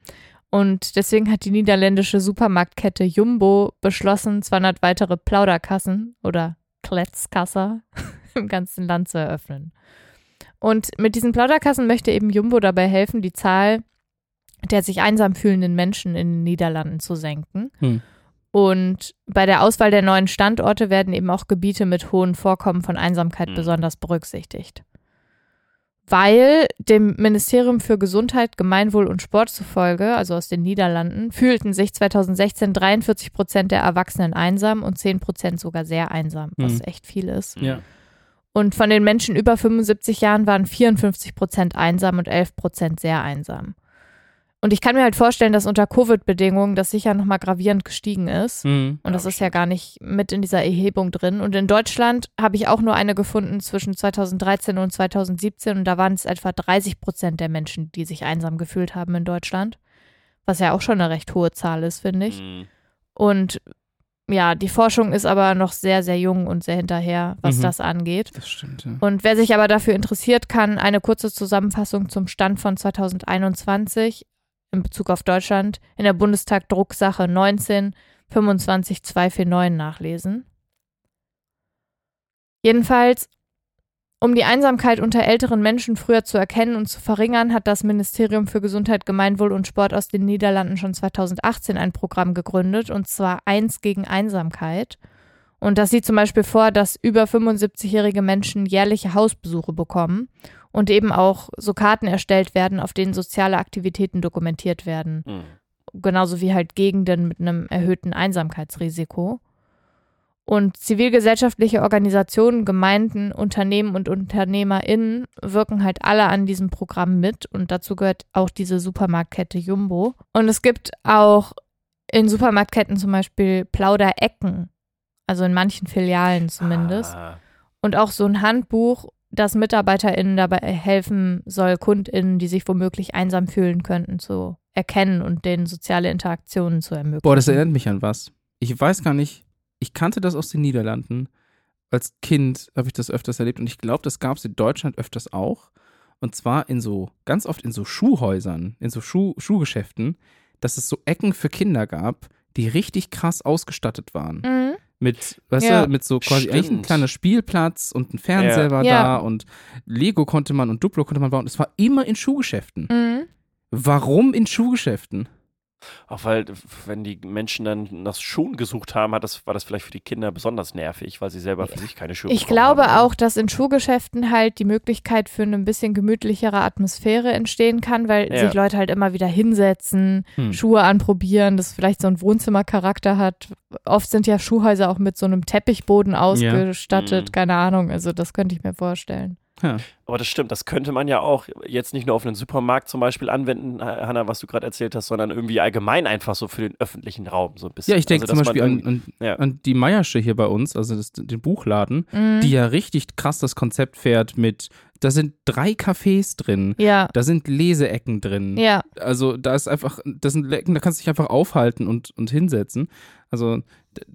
Speaker 1: Und deswegen hat die niederländische Supermarktkette Jumbo beschlossen, 200 weitere Plauderkassen oder Kletzkasser *laughs* im ganzen Land zu eröffnen. Und mit diesen Plauderkassen möchte eben Jumbo dabei helfen, die Zahl der sich einsam fühlenden Menschen in den Niederlanden zu senken.
Speaker 3: Hm.
Speaker 1: Und bei der Auswahl der neuen Standorte werden eben auch Gebiete mit hohen Vorkommen von Einsamkeit
Speaker 2: Mhm.
Speaker 1: besonders berücksichtigt. Weil dem Ministerium für Gesundheit, Gemeinwohl und Sport zufolge, also aus den Niederlanden, fühlten sich 2016 43 Prozent der Erwachsenen einsam und 10 Prozent sogar sehr einsam, was
Speaker 3: Mhm.
Speaker 1: echt viel ist.
Speaker 3: Ja.
Speaker 1: Und von den Menschen über 75 Jahren waren 54 Prozent einsam und 11 Prozent sehr einsam. Und ich kann mir halt vorstellen, dass unter Covid-Bedingungen das sicher nochmal gravierend gestiegen ist.
Speaker 3: Hm.
Speaker 1: Und das ist ja gar nicht mit in dieser Erhebung drin. Und in Deutschland habe ich auch nur eine gefunden zwischen 2013 und 2017. Und da waren es etwa 30 Prozent der Menschen, die sich einsam gefühlt haben in Deutschland. Was ja auch schon eine recht hohe Zahl ist, finde ich.
Speaker 2: Mhm.
Speaker 1: Und ja, die Forschung ist aber noch sehr, sehr jung und sehr hinterher, was
Speaker 3: Mhm.
Speaker 1: das angeht.
Speaker 3: Das stimmt, ja.
Speaker 1: Und wer sich aber dafür interessiert, kann eine kurze Zusammenfassung zum Stand von 2021 in Bezug auf Deutschland in der Bundestag Drucksache 19 25 249 nachlesen. Jedenfalls, um die Einsamkeit unter älteren Menschen früher zu erkennen und zu verringern, hat das Ministerium für Gesundheit, Gemeinwohl und Sport aus den Niederlanden schon 2018 ein Programm gegründet, und zwar Eins gegen Einsamkeit. Und das sieht zum Beispiel vor, dass über 75-jährige Menschen jährliche Hausbesuche bekommen und eben auch so Karten erstellt werden, auf denen soziale Aktivitäten dokumentiert werden.
Speaker 2: Mhm.
Speaker 1: Genauso wie halt Gegenden mit einem erhöhten Einsamkeitsrisiko. Und zivilgesellschaftliche Organisationen, Gemeinden, Unternehmen und UnternehmerInnen wirken halt alle an diesem Programm mit. Und dazu gehört auch diese Supermarktkette Jumbo. Und es gibt auch in Supermarktketten zum Beispiel Plauderecken. Also in manchen Filialen zumindest.
Speaker 2: Ah.
Speaker 1: Und auch so ein Handbuch, das MitarbeiterInnen dabei helfen soll, KundInnen, die sich womöglich einsam fühlen könnten, zu erkennen und denen soziale Interaktionen zu ermöglichen.
Speaker 3: Boah, das erinnert mich an was. Ich weiß gar nicht, ich kannte das aus den Niederlanden. Als Kind habe ich das öfters erlebt und ich glaube, das gab es in Deutschland öfters auch. Und zwar in so, ganz oft in so Schuhhäusern, in so Schuh, Schuhgeschäften, dass es so Ecken für Kinder gab, die richtig krass ausgestattet waren.
Speaker 1: Mhm.
Speaker 3: Mit, weißt
Speaker 1: Ja.
Speaker 3: du, mit so quasi eigentlich ein kleiner Spielplatz und ein Fernseher
Speaker 2: Ja.
Speaker 3: war
Speaker 1: Ja.
Speaker 3: da und Lego konnte man und Duplo konnte man bauen. Es war immer in Schuhgeschäften.
Speaker 1: Mhm.
Speaker 3: Warum in Schuhgeschäften?
Speaker 2: Auch weil, wenn die Menschen dann nach Schuhen gesucht haben, hat das, war das vielleicht für die Kinder besonders nervig, weil sie selber für sich keine Schuhe
Speaker 1: Ich glaube
Speaker 2: haben.
Speaker 1: auch, dass in Schuhgeschäften halt die Möglichkeit für eine ein bisschen gemütlichere Atmosphäre entstehen kann, weil
Speaker 2: Ja.
Speaker 1: sich Leute halt immer wieder hinsetzen,
Speaker 3: Hm.
Speaker 1: Schuhe anprobieren, das vielleicht so einen Wohnzimmercharakter hat. Oft sind ja Schuhhäuser auch mit so einem Teppichboden ausgestattet,
Speaker 2: Mhm.
Speaker 1: keine Ahnung, also das könnte ich mir vorstellen.
Speaker 3: Ja.
Speaker 2: Aber das stimmt, das könnte man ja auch jetzt nicht nur auf einen Supermarkt zum Beispiel anwenden, Hanna, was du gerade erzählt hast, sondern irgendwie allgemein einfach so für den öffentlichen Raum so ein bisschen.
Speaker 3: Ja, ich denke
Speaker 2: Also,
Speaker 3: zum Beispiel an, an,
Speaker 2: ja.
Speaker 3: an die Meiersche hier bei uns, also das, den Buchladen,
Speaker 1: Mhm.
Speaker 3: die ja richtig krass das Konzept fährt mit, da sind drei Cafés drin,
Speaker 1: ja,
Speaker 3: da sind Leseecken drin.
Speaker 1: ja,
Speaker 3: Also da ist einfach, das sind Ecken, da kannst du dich einfach aufhalten und, und hinsetzen. Also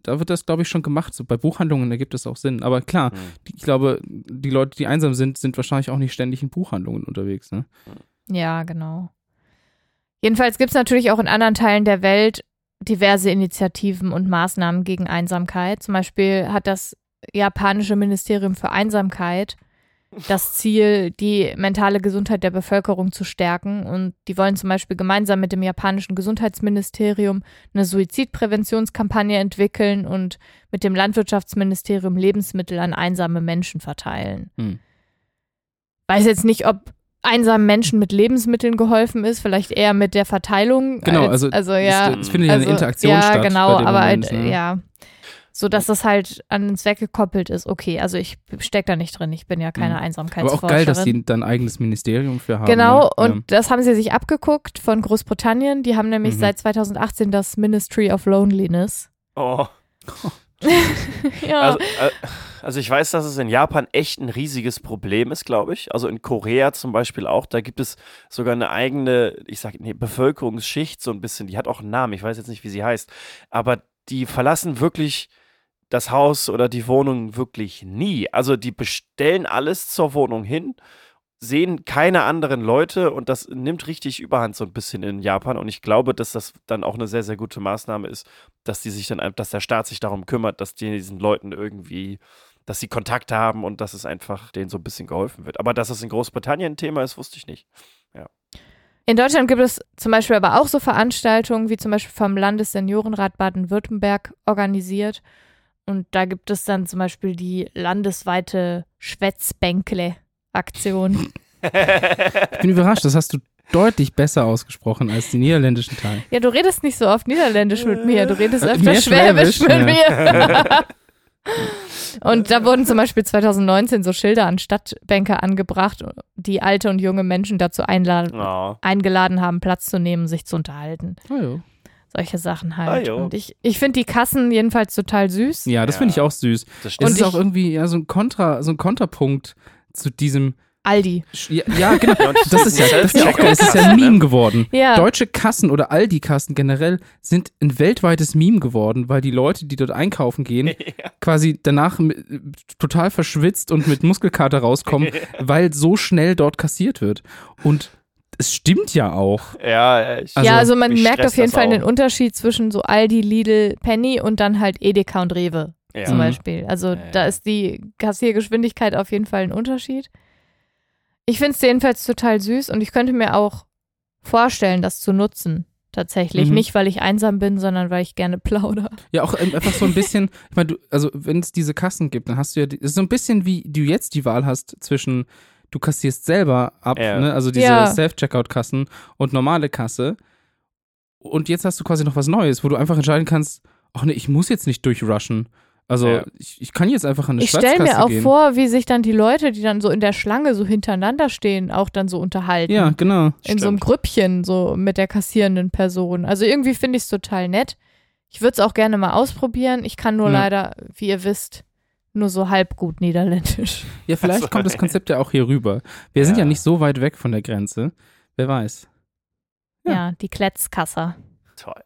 Speaker 3: da wird das, glaube ich, schon gemacht. So bei Buchhandlungen ergibt es auch Sinn. Aber klar,
Speaker 2: Hm.
Speaker 3: die, ich glaube, die Leute, die einsam sind, sind wahrscheinlich auch nicht ständig in Buchhandlungen unterwegs. Ne?
Speaker 1: ja, genau. Jedenfalls gibt es natürlich auch in anderen Teilen der Welt diverse Initiativen und Maßnahmen gegen Einsamkeit. Zum Beispiel hat das japanische Ministerium für Einsamkeit das Ziel, die mentale Gesundheit der Bevölkerung zu stärken. Und die wollen zum Beispiel gemeinsam mit dem japanischen Gesundheitsministerium eine Suizidpräventionskampagne entwickeln und mit dem Landwirtschaftsministerium Lebensmittel an einsame Menschen verteilen.
Speaker 3: Hm.
Speaker 1: Weiß jetzt nicht, ob einsamen Menschen mit Lebensmitteln geholfen ist, vielleicht eher mit der Verteilung.
Speaker 3: Genau,
Speaker 1: als,
Speaker 3: also,
Speaker 1: also ja,
Speaker 3: es, es findet ja
Speaker 1: also,
Speaker 3: eine Interaktion
Speaker 1: ja,
Speaker 3: statt.
Speaker 1: genau, aber
Speaker 3: Moment,
Speaker 1: halt,
Speaker 3: ne?
Speaker 1: ja, so dass das halt an den Zweck gekoppelt ist. Okay, also ich steck da nicht drin. Ich bin ja keine
Speaker 3: Mhm.
Speaker 1: Einsamkeitsforscherin.
Speaker 3: Aber auch geil, dass die dann ein eigenes Ministerium für haben.
Speaker 1: Genau,
Speaker 3: ne?
Speaker 1: und das haben sie sich abgeguckt von Großbritannien. Die haben nämlich
Speaker 3: Mhm.
Speaker 1: seit 2018 das Ministry of Loneliness.
Speaker 2: Oh. *laughs*
Speaker 1: ja.
Speaker 2: Also, äh, also ich weiß, dass es in Japan echt ein riesiges Problem ist, glaube ich. Also in Korea zum Beispiel auch. Da gibt es sogar eine eigene, ich sage, nee, Bevölkerungsschicht so ein bisschen. Die hat auch einen Namen. Ich weiß jetzt nicht, wie sie heißt. Aber die verlassen wirklich das Haus oder die Wohnung wirklich nie. Also die bestellen alles zur Wohnung hin, sehen keine anderen Leute und das nimmt richtig Überhand so ein bisschen in Japan. Und ich glaube, dass das dann auch eine sehr, sehr gute Maßnahme ist, dass die sich dann, dass der Staat sich darum kümmert, dass die diesen Leuten irgendwie dass sie Kontakt haben und dass es einfach denen so ein bisschen geholfen wird. Aber dass es in Großbritannien ein Thema ist, wusste ich nicht.
Speaker 1: In Deutschland gibt es zum Beispiel aber auch so Veranstaltungen, wie zum Beispiel vom Landesseniorenrat Baden-Württemberg organisiert. Und da gibt es dann zum Beispiel die landesweite Schwätzbänkle-Aktion.
Speaker 3: Ich bin überrascht, das hast du deutlich besser ausgesprochen als die niederländischen Teile.
Speaker 1: Ja, du redest nicht so oft Niederländisch mit mir, du redest
Speaker 3: Äh,
Speaker 1: öfter
Speaker 3: mehr
Speaker 1: Schwäbisch,
Speaker 3: Schwäbisch,
Speaker 1: mit mir. *laughs* und da wurden zum Beispiel 2019 so Schilder an Stadtbänke angebracht, die alte und junge Menschen dazu einladen,
Speaker 2: Oh.
Speaker 1: eingeladen haben, Platz zu nehmen, sich zu unterhalten.
Speaker 3: Oh, ja.
Speaker 1: Solche Sachen
Speaker 2: Ah,
Speaker 1: halt.
Speaker 2: jo.
Speaker 1: und ich, ich finde die Kassen jedenfalls total süß.
Speaker 3: ja, das
Speaker 2: Ja.
Speaker 3: finde ich auch süß.
Speaker 2: Das
Speaker 3: Es
Speaker 2: stimmt.
Speaker 3: ist auch irgendwie ja, so, ein Kontra, so ein Kontrapunkt zu diesem.
Speaker 1: Aldi.
Speaker 3: Ja, ja genau.
Speaker 2: Ja, und
Speaker 3: Das ist ja, das ist ja auch geil. Es ist ja ein Meme geworden.
Speaker 1: Ja.
Speaker 3: Deutsche Kassen oder Aldi-Kassen generell sind ein weltweites Meme geworden, weil die Leute, die dort einkaufen gehen, *laughs* quasi danach total verschwitzt und mit Muskelkater rauskommen, *laughs* weil so schnell dort kassiert wird. Und es stimmt ja auch.
Speaker 2: Ja, ich,
Speaker 3: Also,
Speaker 1: ja, also man merkt auf jeden Fall
Speaker 2: auch.
Speaker 1: den Unterschied zwischen so Aldi, Lidl, Penny und dann halt Edeka und Rewe
Speaker 2: ja.
Speaker 1: zum. Beispiel. Also
Speaker 2: Ja,
Speaker 1: da ist die Kassiergeschwindigkeit auf jeden Fall ein Unterschied. Ich finde es jedenfalls total süß und ich könnte mir auch vorstellen, das zu nutzen. Tatsächlich.
Speaker 3: Mhm.
Speaker 1: Nicht, weil ich einsam bin, sondern weil ich gerne plaudere.
Speaker 3: Ja, auch einfach so ein bisschen, ich meine, du, also wenn es diese Kassen gibt, dann hast du ja, die- es ist so ein bisschen wie du jetzt die Wahl hast zwischen, du kassierst selber ab,
Speaker 2: Ja.
Speaker 3: ne? also diese
Speaker 1: Ja.
Speaker 3: Self-Checkout-Kassen und normale Kasse. Und jetzt hast du quasi noch was Neues, wo du einfach entscheiden kannst, ach nee, ich muss jetzt nicht durchrushen. Also
Speaker 2: Ja.
Speaker 3: ich, ich kann jetzt einfach an eine
Speaker 1: Ich stelle mir auch
Speaker 3: gehen.
Speaker 1: vor, wie sich dann die Leute, die dann so in der Schlange so hintereinander stehen, auch dann so unterhalten.
Speaker 3: Ja, genau.
Speaker 1: in so einem
Speaker 2: Stimmt.
Speaker 1: Grüppchen, so mit der kassierenden Person. Also irgendwie finde ich es total nett. Ich würde es auch gerne mal ausprobieren. Ich kann nur
Speaker 3: Ja.
Speaker 1: leider, wie ihr wisst, nur so halb gut Niederländisch.
Speaker 3: Ja, vielleicht kommt das. Konzept ja auch hier rüber. Wir sind ja
Speaker 2: Ja.
Speaker 3: nicht so weit weg von der Grenze. Wer weiß.
Speaker 1: Ja,
Speaker 3: Ja.
Speaker 1: die Kletzkasser.
Speaker 2: Toll.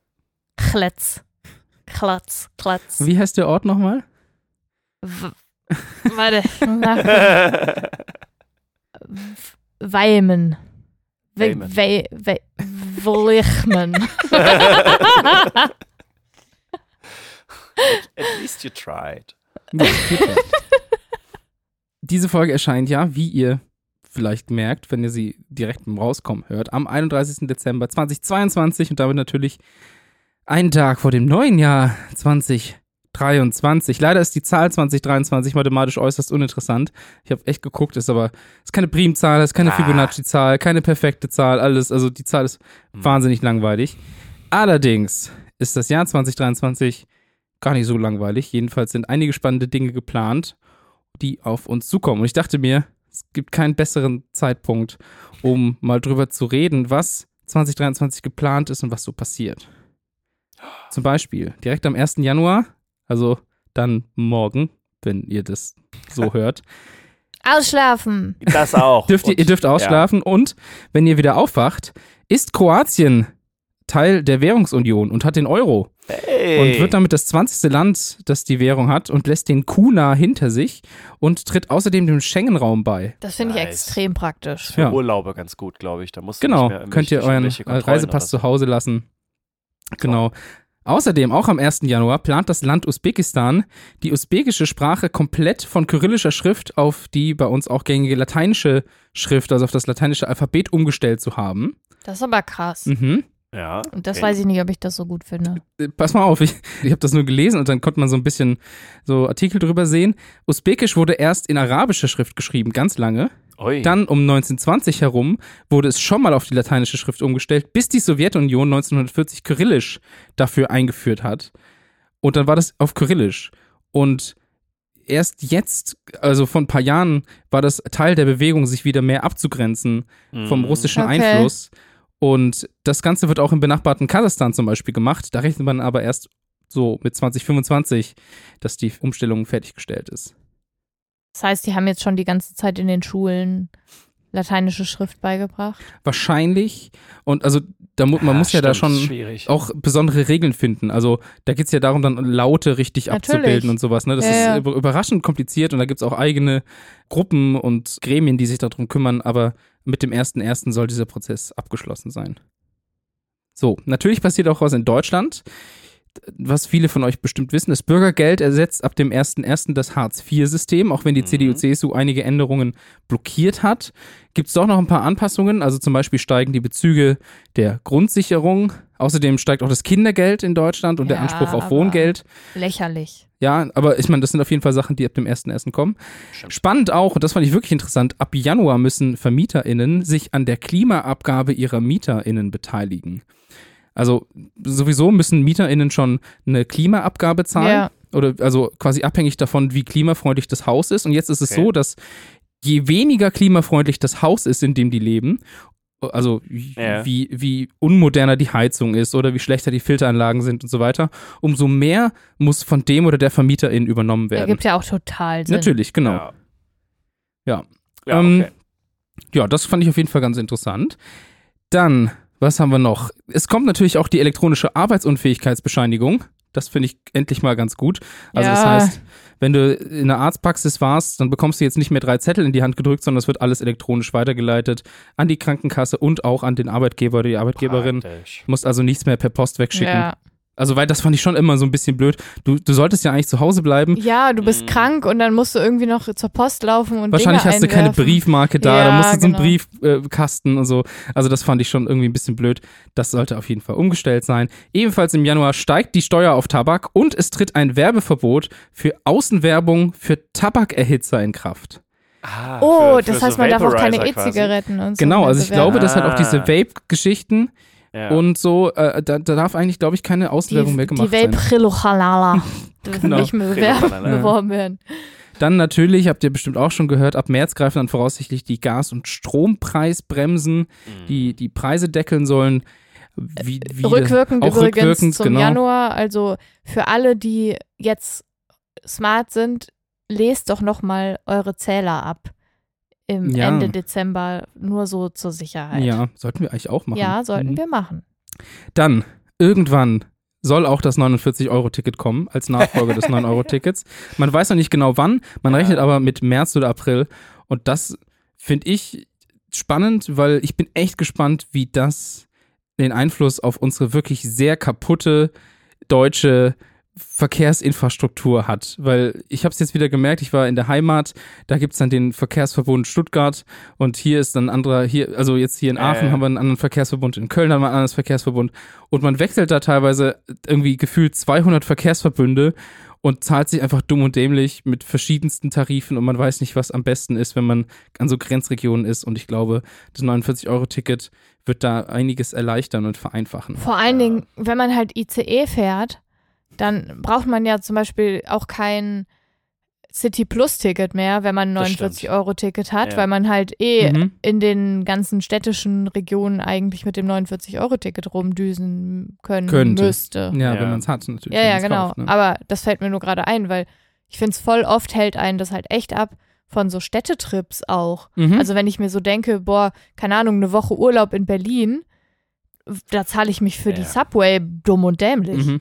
Speaker 1: Kletz. Klatz, Klatz.
Speaker 3: Wie heißt der Ort nochmal?
Speaker 1: W Warte. *laughs* Weimen. We
Speaker 2: Weimen.
Speaker 1: We We Wlichmen. *laughs* *laughs*
Speaker 2: At least you tried.
Speaker 3: Ja. *laughs* Diese Folge erscheint ja, wie ihr vielleicht merkt, wenn ihr sie direkt beim Rauskommen hört, am 31. Dezember 2022 und damit natürlich einen Tag vor dem neuen Jahr 2023. Leider ist die Zahl 2023 mathematisch äußerst uninteressant. Ich habe echt geguckt, ist aber ist keine Primzahl, ist keine
Speaker 2: Ah.
Speaker 3: Fibonacci-Zahl, keine perfekte Zahl, alles. Also die Zahl ist
Speaker 2: Hm.
Speaker 3: wahnsinnig langweilig. Allerdings ist das Jahr 2023 gar nicht so langweilig. Jedenfalls sind einige spannende Dinge geplant, die auf uns zukommen. Und ich dachte mir, es gibt keinen besseren Zeitpunkt, um mal drüber zu reden, was 2023 geplant ist und was so passiert. Zum Beispiel direkt am 1. Januar, also dann morgen, wenn ihr das so *laughs* hört,
Speaker 1: Ausschlafen.
Speaker 2: Das auch.
Speaker 3: dürft ihr, ihr dürft ausschlafen und wenn ihr wieder aufwacht, ist Kroatien Teil der Währungsunion und hat den Euro.
Speaker 2: Hey.
Speaker 3: Und wird damit das 20. Land, das die Währung hat und lässt den Kuna hinter sich und tritt außerdem dem Schengen-Raum bei.
Speaker 1: Das finde ich
Speaker 2: Nice.
Speaker 1: extrem praktisch.
Speaker 2: für
Speaker 3: ja.
Speaker 2: Urlaube ganz gut, glaube ich. Da musst du
Speaker 3: Genau,
Speaker 2: nicht mehr
Speaker 3: könnt ihr euren äh, Reisepass zu Hause lassen. Genau. Außerdem, auch am 1. Januar, plant das Land Usbekistan, die usbekische Sprache komplett von kyrillischer Schrift auf die bei uns auch gängige lateinische Schrift, also auf das lateinische Alphabet umgestellt zu haben.
Speaker 1: Das ist aber krass.
Speaker 3: Mhm.
Speaker 2: Ja.
Speaker 1: Und das
Speaker 2: okay.
Speaker 1: weiß ich nicht, ob ich das so gut finde.
Speaker 3: Äh, Pass mal auf, ich, ich habe das nur gelesen und dann konnte man so ein bisschen so Artikel drüber sehen. Usbekisch wurde erst in arabischer Schrift geschrieben, ganz lange.
Speaker 2: Ui.
Speaker 3: Dann um 1920 herum wurde es schon mal auf die lateinische Schrift umgestellt, bis die Sowjetunion 1940 Kyrillisch dafür eingeführt hat. Und dann war das auf Kyrillisch. Und erst jetzt, also vor ein paar Jahren, war das Teil der Bewegung, sich wieder mehr abzugrenzen vom
Speaker 2: Mhm.
Speaker 3: russischen
Speaker 1: Okay.
Speaker 3: Einfluss. Und das Ganze wird auch im benachbarten Kasachstan zum Beispiel gemacht. Da rechnet man aber erst so mit 2025, dass die Umstellung fertiggestellt ist.
Speaker 1: Das heißt, die haben jetzt schon die ganze Zeit in den Schulen lateinische Schrift beigebracht.
Speaker 3: Wahrscheinlich. Und also da mu man muss ja da
Speaker 2: stimmt,
Speaker 3: schon auch besondere Regeln finden. Also da geht es ja darum, dann Laute richtig
Speaker 1: Natürlich.
Speaker 3: abzubilden und sowas. Ne? Das
Speaker 1: Ja,
Speaker 3: ist
Speaker 1: ja.
Speaker 3: über überraschend kompliziert und da gibt es auch eigene Gruppen und Gremien, die sich darum kümmern, aber mit dem 1.1. soll dieser Prozess abgeschlossen sein. So, natürlich passiert auch was in Deutschland. Was viele von euch bestimmt wissen, das Bürgergeld ersetzt ab dem 1.1. das Hartz-IV-System, auch wenn die
Speaker 2: Mhm.
Speaker 3: CDU-CSU einige Änderungen blockiert hat. Gibt es doch noch ein paar Anpassungen, also zum Beispiel steigen die Bezüge der Grundsicherung, außerdem steigt auch das Kindergeld in Deutschland und der
Speaker 1: Ja,
Speaker 3: Anspruch auf Wohngeld.
Speaker 1: Lächerlich.
Speaker 3: Ja, aber ich meine, das sind auf jeden Fall Sachen, die ab dem 1.1. kommen. Spannend auch, und das fand ich wirklich interessant, ab Januar müssen VermieterInnen sich an der Klimaabgabe ihrer MieterInnen beteiligen. Also sowieso müssen MieterInnen schon eine Klimaabgabe zahlen.
Speaker 1: Ja.
Speaker 3: Oder also quasi abhängig davon, wie klimafreundlich das Haus ist. Und jetzt ist es
Speaker 2: Okay.
Speaker 3: so, dass je weniger klimafreundlich das Haus ist, in dem die leben, also wie,
Speaker 2: Ja.
Speaker 3: wie, wie unmoderner die Heizung ist oder wie schlechter die Filteranlagen sind und so weiter, umso mehr muss von dem oder der Vermieterin übernommen werden.
Speaker 1: Ergibt ja auch total Sinn.
Speaker 3: Natürlich, genau.
Speaker 2: Ja.
Speaker 3: Ja.
Speaker 2: Ja,
Speaker 3: Ähm,
Speaker 2: okay.
Speaker 3: Ja, das fand ich auf jeden Fall ganz interessant. Dann, was haben wir noch? Es kommt natürlich auch die elektronische Arbeitsunfähigkeitsbescheinigung. Das finde ich endlich mal ganz gut. Also das
Speaker 1: Ja.
Speaker 3: heißt, wenn du in der Arztpraxis warst, dann bekommst du jetzt nicht mehr drei Zettel in die Hand gedrückt, sondern es wird alles elektronisch weitergeleitet an die Krankenkasse und auch an den Arbeitgeber oder die Arbeitgeberin.
Speaker 2: Praktisch.
Speaker 3: Musst also nichts mehr per Post wegschicken.
Speaker 1: Ja.
Speaker 3: Also, weil das fand ich schon immer so ein bisschen blöd. Du, du solltest ja eigentlich zu Hause bleiben.
Speaker 1: ja, du bist
Speaker 2: Mhm.
Speaker 1: krank und dann musst du irgendwie noch zur Post laufen und
Speaker 3: Wahrscheinlich
Speaker 1: Dinge
Speaker 3: hast du keine. Briefmarke da,
Speaker 1: Ja,
Speaker 3: da musst du so einen
Speaker 1: genau.
Speaker 3: Briefkasten und so. Also das fand ich schon irgendwie ein bisschen blöd. Das sollte auf jeden Fall umgestellt sein. Ebenfalls im Januar steigt die Steuer auf Tabak und es tritt ein Werbeverbot für Außenwerbung für Tabakerhitzer in Kraft.
Speaker 2: Ah,
Speaker 1: Oh,
Speaker 2: für- für
Speaker 1: das
Speaker 2: so
Speaker 1: heißt, man darf auch keine. E-Zigaretten und so.
Speaker 3: Genau, also ich glaube, dass halt auch diese
Speaker 2: Ah.
Speaker 3: Vape-Geschichten
Speaker 2: Ja.
Speaker 3: und so, äh, da, da darf eigentlich, glaube ich, keine Außenwerbung mehr
Speaker 1: die,
Speaker 3: gemacht
Speaker 1: die
Speaker 3: sein.
Speaker 1: Vape-Halala. *laughs* Dürfen
Speaker 3: Genau.
Speaker 1: nicht mehr bewerben, beworben werden.
Speaker 3: Dann natürlich, habt ihr bestimmt auch schon gehört, ab März greifen dann voraussichtlich die Gas- und Strompreisbremsen,
Speaker 2: Mhm.
Speaker 3: die die Preise deckeln sollen. Wie, wie
Speaker 1: Rückwirkend
Speaker 3: auch
Speaker 1: übrigens
Speaker 3: rückwirkend,
Speaker 1: zum
Speaker 3: genau.
Speaker 1: Januar. Also für alle, die jetzt smart sind, lest doch noch mal eure Zähler ab im
Speaker 3: Ja.
Speaker 1: Ende Dezember, nur so zur Sicherheit.
Speaker 3: Ja, sollten wir eigentlich auch machen.
Speaker 1: Ja, sollten
Speaker 3: Mhm.
Speaker 1: wir machen.
Speaker 3: Dann, irgendwann soll auch das 49-Euro-Ticket kommen, als Nachfolger des *laughs* 9-Euro-Tickets. Man weiß noch nicht genau wann, man
Speaker 2: Ja.
Speaker 3: rechnet aber mit März oder April. Und das finde ich spannend, weil ich bin echt gespannt, wie das den Einfluss auf unsere wirklich sehr kaputte deutsche Verkehrsinfrastruktur hat. Weil ich habe es jetzt wieder gemerkt, ich war in der Heimat, da gibt es dann den Verkehrsverbund Stuttgart und hier ist dann ein anderer, hier, also jetzt hier in Aachen
Speaker 2: Äh.
Speaker 3: haben wir einen anderen Verkehrsverbund, in Köln haben wir ein anderes Verkehrsverbund und man wechselt da teilweise irgendwie gefühlt 200 Verkehrsverbünde und zahlt sich einfach dumm und dämlich mit verschiedensten Tarifen und man weiß nicht, was am besten ist, wenn man an so Grenzregionen ist und ich glaube, das 49-Euro-Ticket wird da einiges erleichtern und vereinfachen.
Speaker 1: Vor allen
Speaker 2: Ja.
Speaker 1: Dingen, wenn man halt ICE fährt, dann braucht man ja zum Beispiel auch kein City Plus Ticket mehr, wenn man ein
Speaker 2: Das
Speaker 1: 49 Euro Ticket hat,
Speaker 2: Ja.
Speaker 1: weil man halt eh
Speaker 3: Mhm.
Speaker 1: in den ganzen städtischen Regionen eigentlich mit dem 49 Euro Ticket rumdüsen können
Speaker 3: Könnte.
Speaker 1: müsste.
Speaker 3: Ja,
Speaker 2: Ja.
Speaker 3: wenn man es hat natürlich.
Speaker 1: Ja, ja, genau.
Speaker 3: Kauft, ne?
Speaker 1: Aber das fällt mir nur gerade ein, weil ich finde es voll oft hält einen das halt echt ab von so Städtetrips auch.
Speaker 3: Mhm.
Speaker 1: Also wenn ich mir so denke, boah, keine Ahnung, eine Woche Urlaub in Berlin, da zahle ich mich für die
Speaker 2: Ja.
Speaker 1: Subway dumm und dämlich.
Speaker 3: Mhm.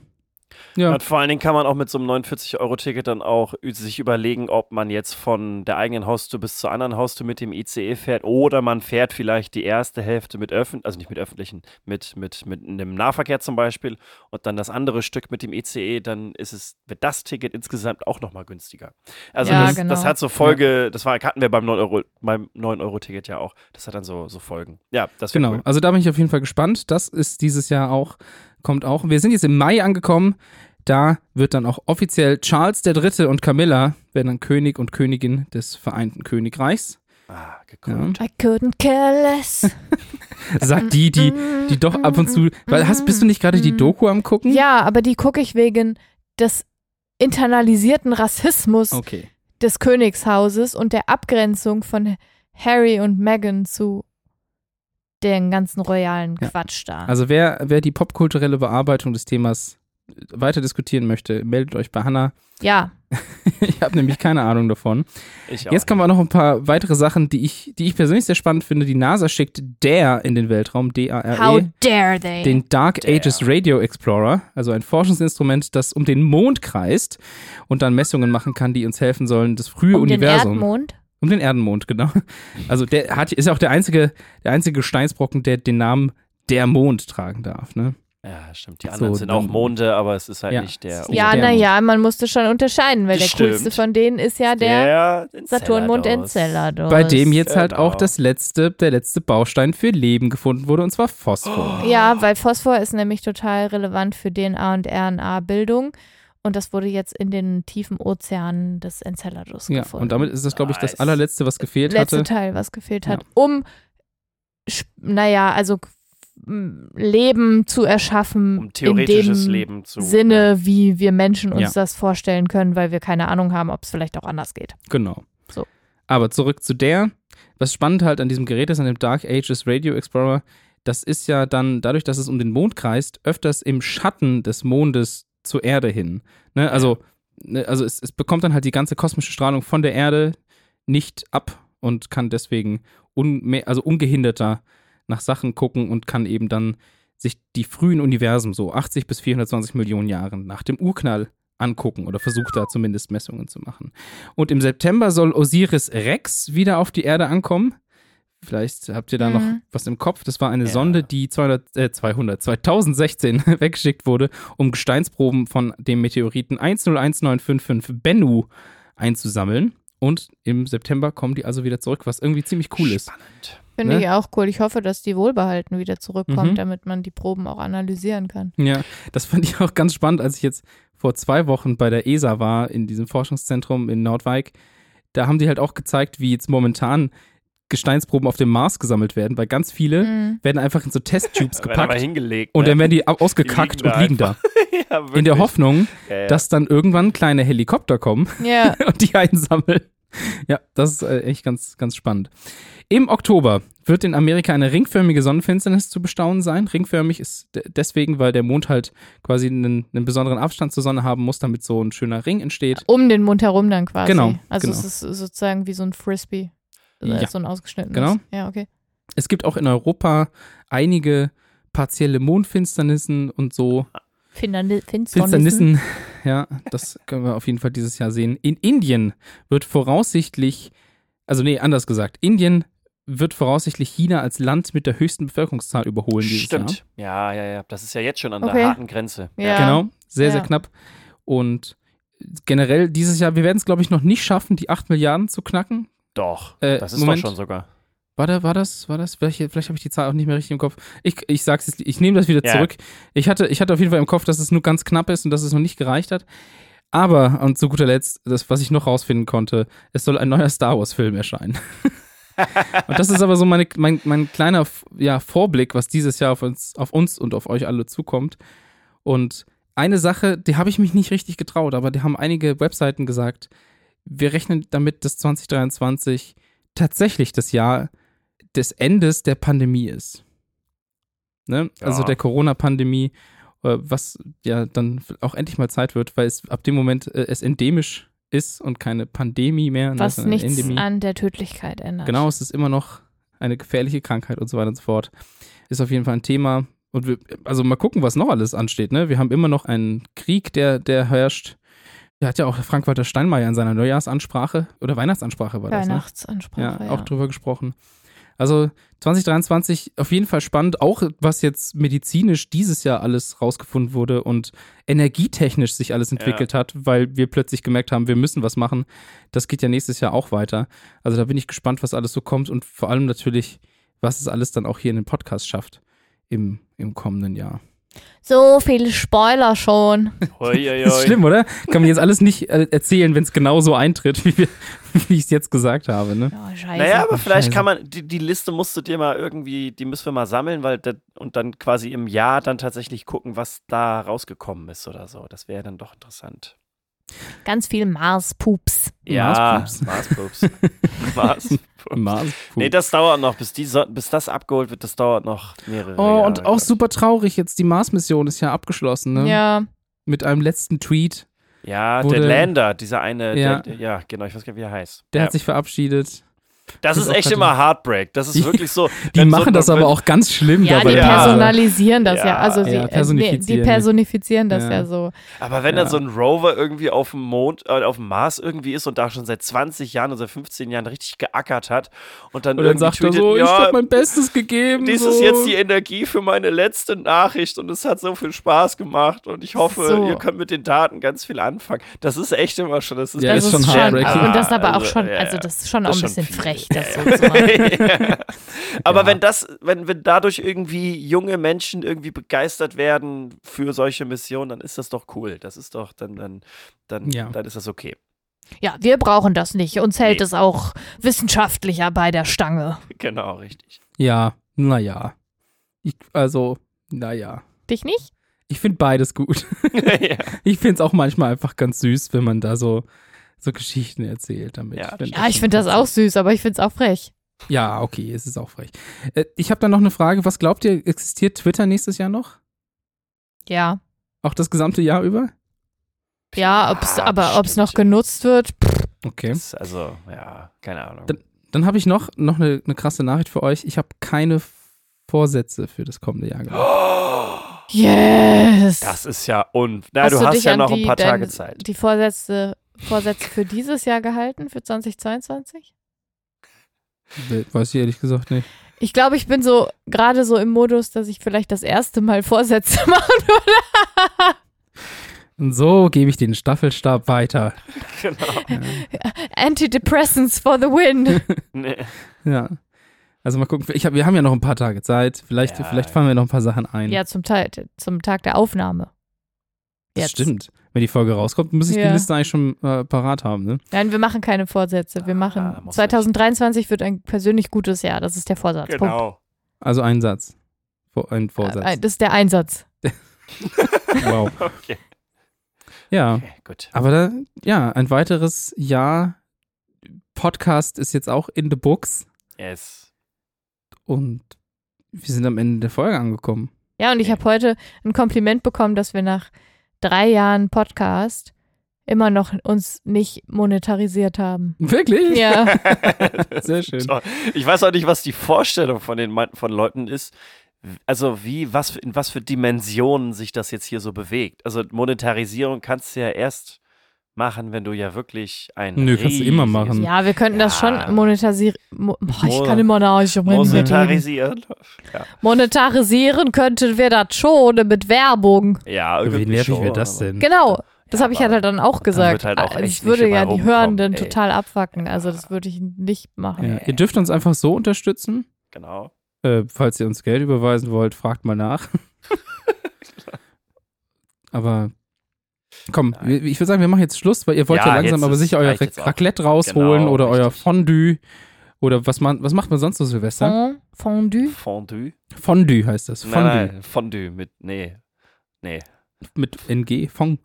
Speaker 3: Ja.
Speaker 2: Und vor allen Dingen kann man auch mit so einem 49-Euro-Ticket dann auch sich überlegen, ob man jetzt von der eigenen Haustür bis zur anderen Haustür mit dem ICE fährt oder man fährt vielleicht die erste Hälfte mit öffentlichen, also nicht mit öffentlichen, mit, mit, mit einem Nahverkehr zum Beispiel und dann das andere Stück mit dem ICE, dann ist es, wird das Ticket insgesamt auch nochmal günstiger. Also
Speaker 1: Ja,
Speaker 2: das,
Speaker 1: genau.
Speaker 2: das hat so Folge, das war, hatten wir beim 9 Euro, beim 9-Euro-Ticket ja auch. Das hat dann so, so Folgen. Ja, das
Speaker 3: Genau,
Speaker 2: cool.
Speaker 3: also da bin ich auf jeden Fall gespannt. Das ist dieses Jahr auch, kommt auch. Wir sind jetzt im Mai angekommen. Da wird dann auch offiziell Charles III. und Camilla werden dann König und Königin des Vereinten Königreichs.
Speaker 2: Ah,
Speaker 3: Ja.
Speaker 2: gekrönt.
Speaker 1: I couldn't care less. *laughs*
Speaker 3: Sagt die, die, die doch ab und zu. Weil hast, bist du nicht gerade die Doku am gucken?
Speaker 1: Ja, aber die gucke ich wegen des internalisierten Rassismus
Speaker 3: Okay.
Speaker 1: des Königshauses und der Abgrenzung von Harry und Meghan zu den ganzen royalen
Speaker 3: Ja.
Speaker 1: Quatsch da.
Speaker 3: Also wer, wer die popkulturelle Bearbeitung des Themas weiter diskutieren möchte, meldet euch bei Hannah.
Speaker 1: ja, *laughs*
Speaker 3: Ich habe nämlich keine Ahnung davon.
Speaker 2: Ich auch.
Speaker 3: Jetzt kommen wir noch ein paar weitere Sachen, die ich, die ich persönlich sehr spannend finde. Die NASA schickt DARE in den Weltraum, D-A-R-E.
Speaker 1: how dare they?
Speaker 3: den Dark
Speaker 2: Der.
Speaker 3: Ages Radio Explorer, also ein Forschungsinstrument, das um den Mond kreist und dann Messungen machen kann, die uns helfen sollen, das frühe
Speaker 1: um
Speaker 3: Universum.
Speaker 1: den Erdmond.
Speaker 3: Um den Erdenmond, genau. Also der hat, ist ja auch der einzige, der einzige Gesteinsbrocken, der den Namen der Mond tragen darf. Ne?
Speaker 2: Ja, stimmt. Die
Speaker 3: So,
Speaker 2: anderen sind auch Monde, aber es ist halt
Speaker 3: Ja.
Speaker 2: nicht der.
Speaker 1: Ja,
Speaker 3: der
Speaker 1: naja, man musste schon unterscheiden, weil
Speaker 2: Das
Speaker 1: der coolste
Speaker 2: stimmt.
Speaker 1: von denen ist ja der,
Speaker 2: Enceladus.
Speaker 1: Saturnmond Enceladus.
Speaker 3: Bei dem jetzt halt
Speaker 2: Genau.
Speaker 3: auch das letzte, der letzte Baustein für Leben gefunden wurde, und zwar Phosphor.
Speaker 1: Ja, weil Phosphor ist nämlich total relevant für DNA und RNA-Bildung. Und das wurde jetzt in den tiefen Ozeanen des Enceladus
Speaker 3: Ja,
Speaker 1: gefunden.
Speaker 3: und damit ist das, glaube ich, das allerletzte, was gefehlt
Speaker 1: letzte
Speaker 3: hatte.
Speaker 1: Teil, was gefehlt
Speaker 3: Ja.
Speaker 1: hat, um, sch- naja, also Leben zu erschaffen
Speaker 2: Um theoretisches
Speaker 1: in dem
Speaker 2: Leben zu.
Speaker 1: Sinne, wie wir Menschen uns
Speaker 3: Ja.
Speaker 1: das vorstellen können, weil wir keine Ahnung haben, ob es vielleicht auch anders geht.
Speaker 3: Genau.
Speaker 1: So.
Speaker 3: Aber zurück zu der. Was spannend halt an diesem Gerät ist, an dem Dark Ages Radio Explorer, das ist ja dann, dadurch, dass es um den Mond kreist, öfters im Schatten des Mondes zur Erde hin. Ne? Also, ne, also es, es bekommt dann halt die ganze kosmische Strahlung von der Erde nicht ab und kann deswegen unme also ungehinderter nach Sachen gucken und kann eben dann sich die frühen Universen, so 80 bis 420 Millionen Jahren nach dem Urknall angucken oder versucht da zumindest Messungen zu machen. Und im September soll Osiris Rex wieder auf die Erde ankommen. Vielleicht habt ihr da noch
Speaker 1: Mhm.
Speaker 3: was im Kopf. Das war eine
Speaker 2: Ja.
Speaker 3: Sonde, die 200, äh, 200, 2016 *laughs* weggeschickt wurde, um Gesteinsproben von dem Meteoriten 101955 Bennu einzusammeln. Und im September kommen die also wieder zurück, was irgendwie ziemlich cool ist.
Speaker 2: Spannend.
Speaker 1: Finde
Speaker 3: Ne?
Speaker 1: ich auch cool. Ich hoffe, dass die wohlbehalten wieder zurückkommt,
Speaker 3: Mhm.
Speaker 1: damit man die Proben auch analysieren kann.
Speaker 3: Ja, das fand ich auch ganz spannend, als ich jetzt vor zwei Wochen bei der ESA war, in diesem Forschungszentrum in Nordwijk. Da haben die halt auch gezeigt, wie jetzt momentan Gesteinsproben auf dem Mars gesammelt werden, weil ganz viele
Speaker 1: Mhm.
Speaker 3: werden einfach in so Testtubes *laughs* gepackt
Speaker 2: hingelegt.
Speaker 3: und
Speaker 2: ne?
Speaker 3: dann werden die au- ausgekackt
Speaker 2: Die liegen
Speaker 3: und liegen da. *laughs*
Speaker 2: ja,
Speaker 3: In der. Hoffnung,
Speaker 2: Ja, ja.
Speaker 3: dass dann irgendwann kleine Helikopter kommen
Speaker 1: Ja, *laughs*
Speaker 3: und die einsammeln. Ja, das ist äh, echt ganz, ganz spannend. Im Oktober wird in Amerika eine ringförmige Sonnenfinsternis zu bestaunen sein. Ringförmig ist de- deswegen, weil der Mond halt quasi einen, einen besonderen Abstand zur Sonne haben muss, damit so ein schöner Ring entsteht.
Speaker 1: um den Mund herum dann quasi.
Speaker 3: Genau,
Speaker 1: Also
Speaker 3: genau.
Speaker 1: es ist sozusagen wie so ein Frisbee.
Speaker 3: Ja.
Speaker 1: So ein ausgeschnittenes.
Speaker 3: Genau.
Speaker 1: Ja, okay.
Speaker 3: Es gibt auch in Europa einige partielle Mondfinsternissen und so.
Speaker 1: Finsterni- Finsternissen.
Speaker 3: Finsternissen, *laughs* ja, das können wir auf jeden Fall dieses Jahr sehen. In Indien wird voraussichtlich, also nee, anders gesagt, Indien wird voraussichtlich China als Land mit der höchsten Bevölkerungszahl überholen dieses Jahr.
Speaker 2: Stimmt. Ja, ja, ja. Das ist ja jetzt schon an
Speaker 1: Okay.
Speaker 2: der harten Grenze.
Speaker 1: Ja.
Speaker 3: Genau, sehr, sehr
Speaker 1: Ja.
Speaker 3: knapp. Und generell dieses Jahr, wir werden es, glaube ich, noch nicht schaffen, die 8 Milliarden zu knacken.
Speaker 2: Doch.
Speaker 3: Äh,
Speaker 2: das ist
Speaker 3: Moment.
Speaker 2: doch schon sogar.
Speaker 3: War, da, war das, war das? Vielleicht, vielleicht habe ich die Zahl auch nicht mehr richtig im Kopf. Ich, ich sag's jetzt, ich nehme das wieder
Speaker 2: Ja.
Speaker 3: zurück. Ich hatte, ich hatte auf jeden Fall im Kopf, dass es nur ganz knapp ist und dass es noch nicht gereicht hat. Aber, und zu guter Letzt, das, was ich noch rausfinden konnte, es soll ein neuer Star Wars-Film erscheinen. *laughs* und das ist aber so meine, mein, mein kleiner ja, Vorblick, was dieses Jahr auf uns, auf uns und auf euch alle zukommt. Und eine Sache, die habe ich mich nicht richtig getraut, aber die haben einige Webseiten gesagt, wir rechnen damit, dass 2023 tatsächlich das Jahr des Endes der Pandemie ist. Ne? Also
Speaker 2: Ja.
Speaker 3: der Corona-Pandemie, äh, was ja dann auch endlich mal Zeit wird, weil es ab dem Moment äh, es endemisch ist und keine Pandemie mehr. ne,
Speaker 1: Was
Speaker 3: sondern
Speaker 1: nichts
Speaker 3: Endemie.
Speaker 1: an der Tödlichkeit ändert.
Speaker 3: Genau, es ist immer noch eine gefährliche Krankheit und so weiter und so fort. Ist auf jeden Fall ein Thema. Und wir, also mal gucken, was noch alles ansteht. Ne? Wir haben immer noch einen Krieg, der, der herrscht. Da hat ja auch Frank-Walter Steinmeier in seiner Neujahrsansprache oder Weihnachtsansprache war das, ne?
Speaker 1: Weihnachtsansprache.
Speaker 3: Ja,
Speaker 1: Ja,
Speaker 3: auch drüber gesprochen. Also 2023 auf jeden Fall spannend, auch was jetzt medizinisch dieses Jahr alles rausgefunden wurde und energietechnisch sich alles entwickelt hat, weil wir plötzlich gemerkt haben, wir müssen was machen. Das geht ja nächstes Jahr auch weiter. Also da bin ich gespannt, was alles so kommt und vor allem natürlich, was es alles dann auch hier in den Podcast schafft im, im kommenden Jahr.
Speaker 1: So viele Spoiler schon. *laughs*
Speaker 3: Das ist schlimm, oder? Kann man jetzt alles nicht äh, erzählen, wenn es genau so eintritt, wie, wir- *laughs* wie ich es jetzt gesagt habe. Ne?
Speaker 1: Oh, scheiße.
Speaker 2: Naja, aber vielleicht
Speaker 3: Scheiße.
Speaker 2: kann man, die, die Liste musst du dir mal irgendwie, die müssen wir mal sammeln, weil das, und dann quasi im Jahr dann tatsächlich gucken, was da rausgekommen ist oder so. Das wäre dann doch interessant.
Speaker 1: Ganz viel Mars-Pups.
Speaker 2: Ja,
Speaker 3: Marspups.
Speaker 2: Marspups. *laughs* Marspups.
Speaker 3: Mars.
Speaker 2: Nee, das dauert noch, bis, die so bis das abgeholt wird, das dauert noch mehrere
Speaker 3: Oh,
Speaker 2: Jahre.
Speaker 3: und auch super traurig jetzt, die Mars-Mission ist ja abgeschlossen, ne?
Speaker 1: Ja.
Speaker 3: Mit einem letzten Tweet.
Speaker 2: Ja, der Lander, dieser eine,
Speaker 3: Ja.
Speaker 2: Der, ja, genau, ich weiß gar nicht, wie er heißt.
Speaker 3: Der
Speaker 2: ja.
Speaker 3: hat sich verabschiedet.
Speaker 2: Das ist echt immer Heartbreak. Das ist wirklich so.
Speaker 3: Die machen
Speaker 2: so,
Speaker 3: das aber auch ganz schlimm
Speaker 1: Ja, die
Speaker 3: dabei.
Speaker 1: Personalisieren das ja.
Speaker 2: Ja.
Speaker 1: Also sie,
Speaker 3: Ja,
Speaker 1: äh,
Speaker 3: personifizieren.
Speaker 1: die personifizieren das
Speaker 3: Ja.
Speaker 1: so.
Speaker 2: Aber wenn dann so ein Rover irgendwie auf dem Mond, äh, auf dem Mars irgendwie ist und da schon seit 20 Jahren oder seit 15 Jahren richtig geackert hat und dann
Speaker 3: Und dann sagt er so, ich habe mein Bestes gegeben.
Speaker 2: dies
Speaker 3: so.
Speaker 2: ist jetzt die Energie für meine letzte Nachricht und es hat so viel Spaß gemacht und ich hoffe,
Speaker 1: So.
Speaker 2: ihr könnt mit den Daten ganz viel anfangen. Das ist echt immer schon, das ist,
Speaker 1: Das
Speaker 3: schon heartbreaking.
Speaker 1: und das aber auch
Speaker 2: Also,
Speaker 1: schon, also das ist schon
Speaker 2: Das
Speaker 1: auch ein bisschen
Speaker 2: viel.
Speaker 1: Frech, das so zu machen.
Speaker 2: Aber
Speaker 3: Ja.
Speaker 2: wenn das, wenn, wenn dadurch irgendwie junge Menschen irgendwie begeistert werden für solche Missionen, dann ist das doch cool. Das ist doch, dann, dann, dann,
Speaker 3: Ja.
Speaker 2: dann ist das okay.
Speaker 1: Ja, wir brauchen das nicht. Uns hält
Speaker 2: Nee.
Speaker 1: es auch wissenschaftlicher bei der Stange.
Speaker 2: Genau, richtig.
Speaker 3: Ja, naja. Ich, also, naja.
Speaker 1: Dich nicht?
Speaker 3: Ich finde beides gut. *laughs*
Speaker 2: ja.
Speaker 3: Ich finde es auch manchmal einfach ganz süß, wenn man da so, so Geschichten erzählt damit.
Speaker 2: Ja,
Speaker 3: Wenn
Speaker 1: Ja, ich finde das auch süß, aber ich finde es auch frech.
Speaker 3: Ja, okay, es ist auch frech. Äh, ich habe da noch eine Frage. Was glaubt ihr, existiert Twitter nächstes Jahr noch?
Speaker 1: Ja.
Speaker 3: Auch das gesamte Jahr über?
Speaker 1: Ja, ob's,
Speaker 2: Ja,
Speaker 1: aber ob es noch genutzt wird, pff,
Speaker 3: Okay.
Speaker 2: Also, ja, keine Ahnung.
Speaker 3: Dann- Dann habe ich noch, noch eine, eine krasse Nachricht für euch. Ich habe keine Vorsätze für das kommende Jahr gemacht.
Speaker 2: Oh,
Speaker 1: yes!
Speaker 2: das ist ja un. Na,
Speaker 1: Hast
Speaker 2: du hast
Speaker 1: dich
Speaker 2: ja noch ein
Speaker 1: die-
Speaker 2: paar
Speaker 1: deine-
Speaker 2: Tage Zeit.
Speaker 1: die Vorsätze, Vorsätze für dieses Jahr gehalten, für 2022?
Speaker 3: We- Weiß ich ehrlich gesagt nicht.
Speaker 1: Ich glaube, ich bin so gerade so im Modus, dass ich vielleicht das erste Mal Vorsätze *laughs* machen würde.
Speaker 3: Und so gebe ich den Staffelstab weiter.
Speaker 2: Genau.
Speaker 1: Antidepressants for the win. *laughs*
Speaker 2: Nee.
Speaker 3: Ja. Also mal gucken. Ich hab, wir haben ja noch ein paar Tage Zeit. Vielleicht,
Speaker 2: Ja.
Speaker 3: vielleicht fallen wir noch ein paar Sachen ein.
Speaker 1: ja, zum, Teil, zum Tag der Aufnahme.
Speaker 3: Das
Speaker 1: Jetzt.
Speaker 3: stimmt. Wenn die Folge rauskommt, muss ich die
Speaker 1: Ja.
Speaker 3: Liste eigentlich schon äh, parat haben. Ne?
Speaker 1: Nein, wir machen keine Vorsätze. Wir machen
Speaker 2: Ah, muss
Speaker 1: 2023 wird ein persönlich gutes Jahr. Das ist der Vorsatz. Punkt.
Speaker 2: Genau.
Speaker 3: Also ein Satz. Ein
Speaker 1: Äh,
Speaker 3: Vorsatz.
Speaker 1: Das ist der Einsatz. *laughs*
Speaker 3: Wow. *laughs*
Speaker 2: Okay.
Speaker 3: Ja.
Speaker 2: okay, gut.
Speaker 3: Aber da, ja, ein weiteres Jahr. Podcast ist jetzt auch in the books.
Speaker 2: Yes.
Speaker 3: Und wir sind am Ende der Folge angekommen.
Speaker 1: Ja, und ich
Speaker 2: Okay.
Speaker 1: habe heute ein Kompliment bekommen, dass wir nach drei Jahren Podcast immer noch uns nicht monetarisiert haben.
Speaker 3: Wirklich?
Speaker 1: Ja, *laughs*
Speaker 3: Sehr schön.
Speaker 2: Toll. Ich weiß auch nicht, was die Vorstellung von den von Leuten ist. Also wie, was, in was für Dimensionen sich das jetzt hier so bewegt. Also Monetarisierung kannst du ja erst machen, wenn du ja wirklich ein
Speaker 3: Nö, kannst du immer machen.
Speaker 1: ja, wir könnten das
Speaker 2: Ja.
Speaker 1: schon monetarisieren. Mo Boah, ich kann immer noch nicht.
Speaker 2: Monetarisieren. *laughs* Ja,
Speaker 1: Monetarisieren könnten wir das schon mit Werbung.
Speaker 2: ja
Speaker 3: Wie
Speaker 2: irgendwie
Speaker 3: nervig
Speaker 2: schon,
Speaker 3: wäre das denn?
Speaker 1: Genau. Das
Speaker 2: Ja,
Speaker 1: habe ich
Speaker 2: aber
Speaker 1: halt dann auch gesagt.
Speaker 2: wird halt auch echt
Speaker 1: ich würde ja die Hörenden
Speaker 2: ey.
Speaker 1: total abfacken. Also das würde ich nicht machen.
Speaker 3: Ja, ihr dürft uns einfach so unterstützen.
Speaker 2: Genau.
Speaker 3: Äh, falls ihr uns Geld überweisen wollt, fragt mal nach. *laughs* aber komm,
Speaker 2: Nein.
Speaker 3: ich würde sagen, wir machen jetzt Schluss, weil ihr wollt ja,
Speaker 2: Ja,
Speaker 3: langsam aber sicher euer. Raclette rausholen
Speaker 2: Genau,
Speaker 3: oder euer
Speaker 2: richtig.
Speaker 3: Fondue. Oder was, man, was macht man sonst so Silvester?
Speaker 1: Fond, Fondue.
Speaker 2: Fondue?
Speaker 3: Fondue heißt das.
Speaker 2: Nein,
Speaker 3: Fondue.
Speaker 2: nein, Fondue mit, nee, nee.
Speaker 3: Mit NG. Fond,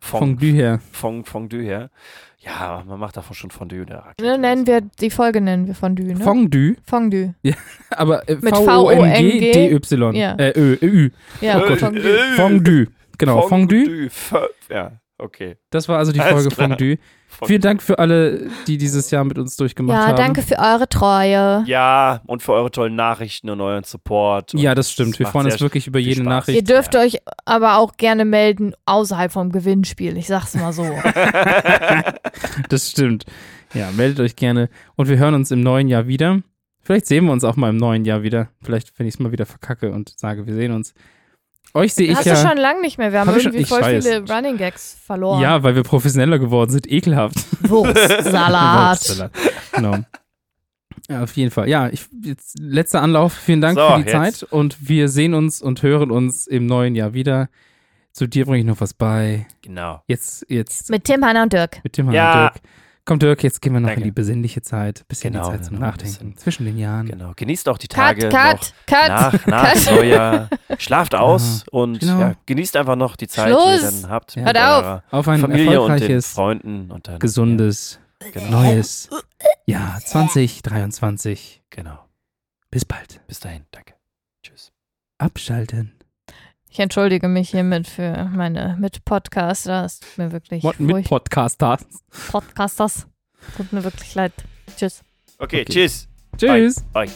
Speaker 2: Fond,
Speaker 3: Fondue her.
Speaker 2: Fond, Fondue her. Ja, man macht davon schon Fondue in der Raclette.
Speaker 1: Ne, nennen wir, die Folge nennen wir Fondue, ne?
Speaker 3: Fondue.
Speaker 1: Fondue. *laughs*
Speaker 3: Aber äh,
Speaker 1: Mit
Speaker 3: V-O-N-G-D-Y.
Speaker 1: Ja.
Speaker 3: Äh, Ö, Ö, Ü.
Speaker 1: Ja,
Speaker 3: Oh Gott.
Speaker 1: Fondue.
Speaker 3: Fondue. Genau, Fondue.
Speaker 2: Fondue. Ja, okay.
Speaker 3: Das war also die
Speaker 2: Alles
Speaker 3: Folge
Speaker 2: klar.
Speaker 3: Fondue.
Speaker 2: Fondue.
Speaker 3: Vielen Dank für alle, die dieses Jahr mit uns durchgemacht
Speaker 1: Ja,
Speaker 3: haben.
Speaker 1: danke für eure Treue.
Speaker 2: Ja, und für eure tollen Nachrichten und euren Support. Und
Speaker 3: Ja, das stimmt. Wir
Speaker 2: macht
Speaker 3: freuen uns wirklich über jede
Speaker 2: Spaß.
Speaker 3: Nachricht.
Speaker 1: Ihr dürft euch aber auch gerne melden außerhalb vom Gewinnspiel. Ich sag's mal so. *laughs*
Speaker 3: Das stimmt. Ja, meldet euch gerne. Und wir hören uns im neuen Jahr wieder. Vielleicht sehen wir uns auch mal im neuen Jahr wieder. Vielleicht, wenn ich es mal wieder verkacke und sage, wir sehen uns. Euch sehe ich
Speaker 1: Hast
Speaker 3: ja.
Speaker 1: du schon lange nicht mehr. Wir haben
Speaker 3: Hab ich schon-
Speaker 1: irgendwie
Speaker 3: ich
Speaker 1: voll
Speaker 3: weiß.
Speaker 1: viele Running Gags verloren.
Speaker 3: Ja, weil wir professioneller geworden sind. Ekelhaft. *laughs*
Speaker 1: Wurstsalat.
Speaker 3: Wurstsalat. genau. Ja, auf jeden Fall. Ja, ich, jetzt, letzter Anlauf. Vielen Dank
Speaker 2: So,
Speaker 3: für die
Speaker 2: jetzt.
Speaker 3: Zeit. Und wir sehen uns und hören uns im neuen Jahr wieder. Zu dir bringe ich noch was bei.
Speaker 2: Genau.
Speaker 3: Jetzt, jetzt
Speaker 1: Mit Tim, Hanna und Dirk.
Speaker 3: mit dem
Speaker 2: Ja.
Speaker 3: Dirk. Komm, Dirk, jetzt gehen wir noch
Speaker 2: Danke.
Speaker 3: in die besinnliche Zeit. Bisschen
Speaker 2: Genau,
Speaker 3: die Zeit zum
Speaker 2: ein
Speaker 3: Nachdenken. Zwischen den Jahren.
Speaker 2: Genau. Genießt auch die
Speaker 1: Cut,
Speaker 2: Tage
Speaker 1: cut,
Speaker 2: noch
Speaker 1: cut.
Speaker 2: nach, *laughs* nach
Speaker 1: cut.
Speaker 2: Neujahr. Schlaft aus und
Speaker 3: Genau.
Speaker 2: ja, genießt einfach noch die Zeit, die
Speaker 1: Schluss.
Speaker 2: ihr dann habt
Speaker 3: Ja.
Speaker 1: Hört auf.
Speaker 3: Auf ein
Speaker 2: Familie und den
Speaker 3: erfolgreiches,
Speaker 2: Freunden und dann
Speaker 3: gesundes,
Speaker 2: Genau.
Speaker 3: neues Jahr 2023.
Speaker 2: Ja, genau.
Speaker 3: Bis bald.
Speaker 2: Bis dahin. Danke. Tschüss.
Speaker 3: Abschalten.
Speaker 1: Ich entschuldige mich hiermit für meine Mitpodcaster. Es tut mir wirklich
Speaker 3: Mit
Speaker 1: furcht-
Speaker 3: Podcaster.
Speaker 1: Podcasters. Tut mir wirklich leid. Tschüss.
Speaker 2: Okay,
Speaker 3: Okay.
Speaker 2: tschüss.
Speaker 3: Tschüss.
Speaker 2: Bye.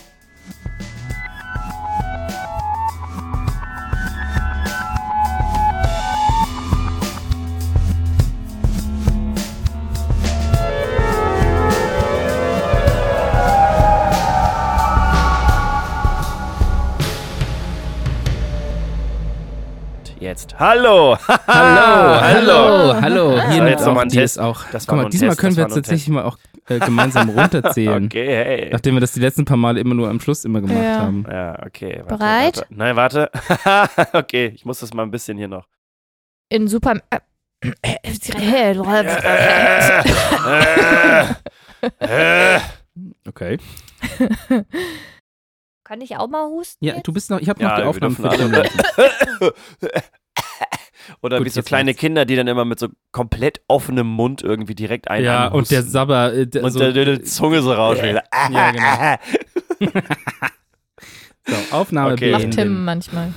Speaker 2: Jetzt. *laughs* Hallo.
Speaker 3: Hallo, hallo, hallo. Hier nimmt
Speaker 2: noch
Speaker 3: auch die ist auch.
Speaker 2: Das
Speaker 3: Guck mal, diesmal
Speaker 2: Test,
Speaker 3: können wir jetzt tatsächlich mal auch äh, gemeinsam *laughs* runterzählen.
Speaker 2: Okay, hey.
Speaker 3: Nachdem wir das die letzten paar Male immer nur am Schluss immer gemacht
Speaker 1: Ja.
Speaker 3: haben.
Speaker 2: Ja, okay. Warte,
Speaker 1: Bereit?
Speaker 2: Warte. Nein, warte. *laughs* okay, ich muss das mal ein bisschen hier noch.
Speaker 1: In Super. Äh,
Speaker 2: Äh,
Speaker 3: Okay.
Speaker 1: Kann ich auch mal husten?
Speaker 3: Ja,
Speaker 1: jetzt?
Speaker 3: du bist noch, ich habe noch
Speaker 2: Ja,
Speaker 3: die
Speaker 2: wir
Speaker 3: Aufnahmen
Speaker 2: dürfen
Speaker 3: für dich. *laughs*
Speaker 2: Oder
Speaker 3: Gut,
Speaker 2: wie so kleine
Speaker 3: reicht's.
Speaker 2: Kinder, die dann immer mit so komplett offenem Mund irgendwie direkt ein
Speaker 3: Ja, und der Sabber. Äh, der,
Speaker 2: und
Speaker 3: so,
Speaker 2: der, der, der Zunge so rausschlägt.
Speaker 3: Ja, *laughs* genau. *laughs* so, Aufnahme
Speaker 2: Okay.
Speaker 1: Macht. Tim manchmal.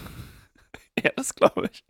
Speaker 2: Ja, das glaube ich.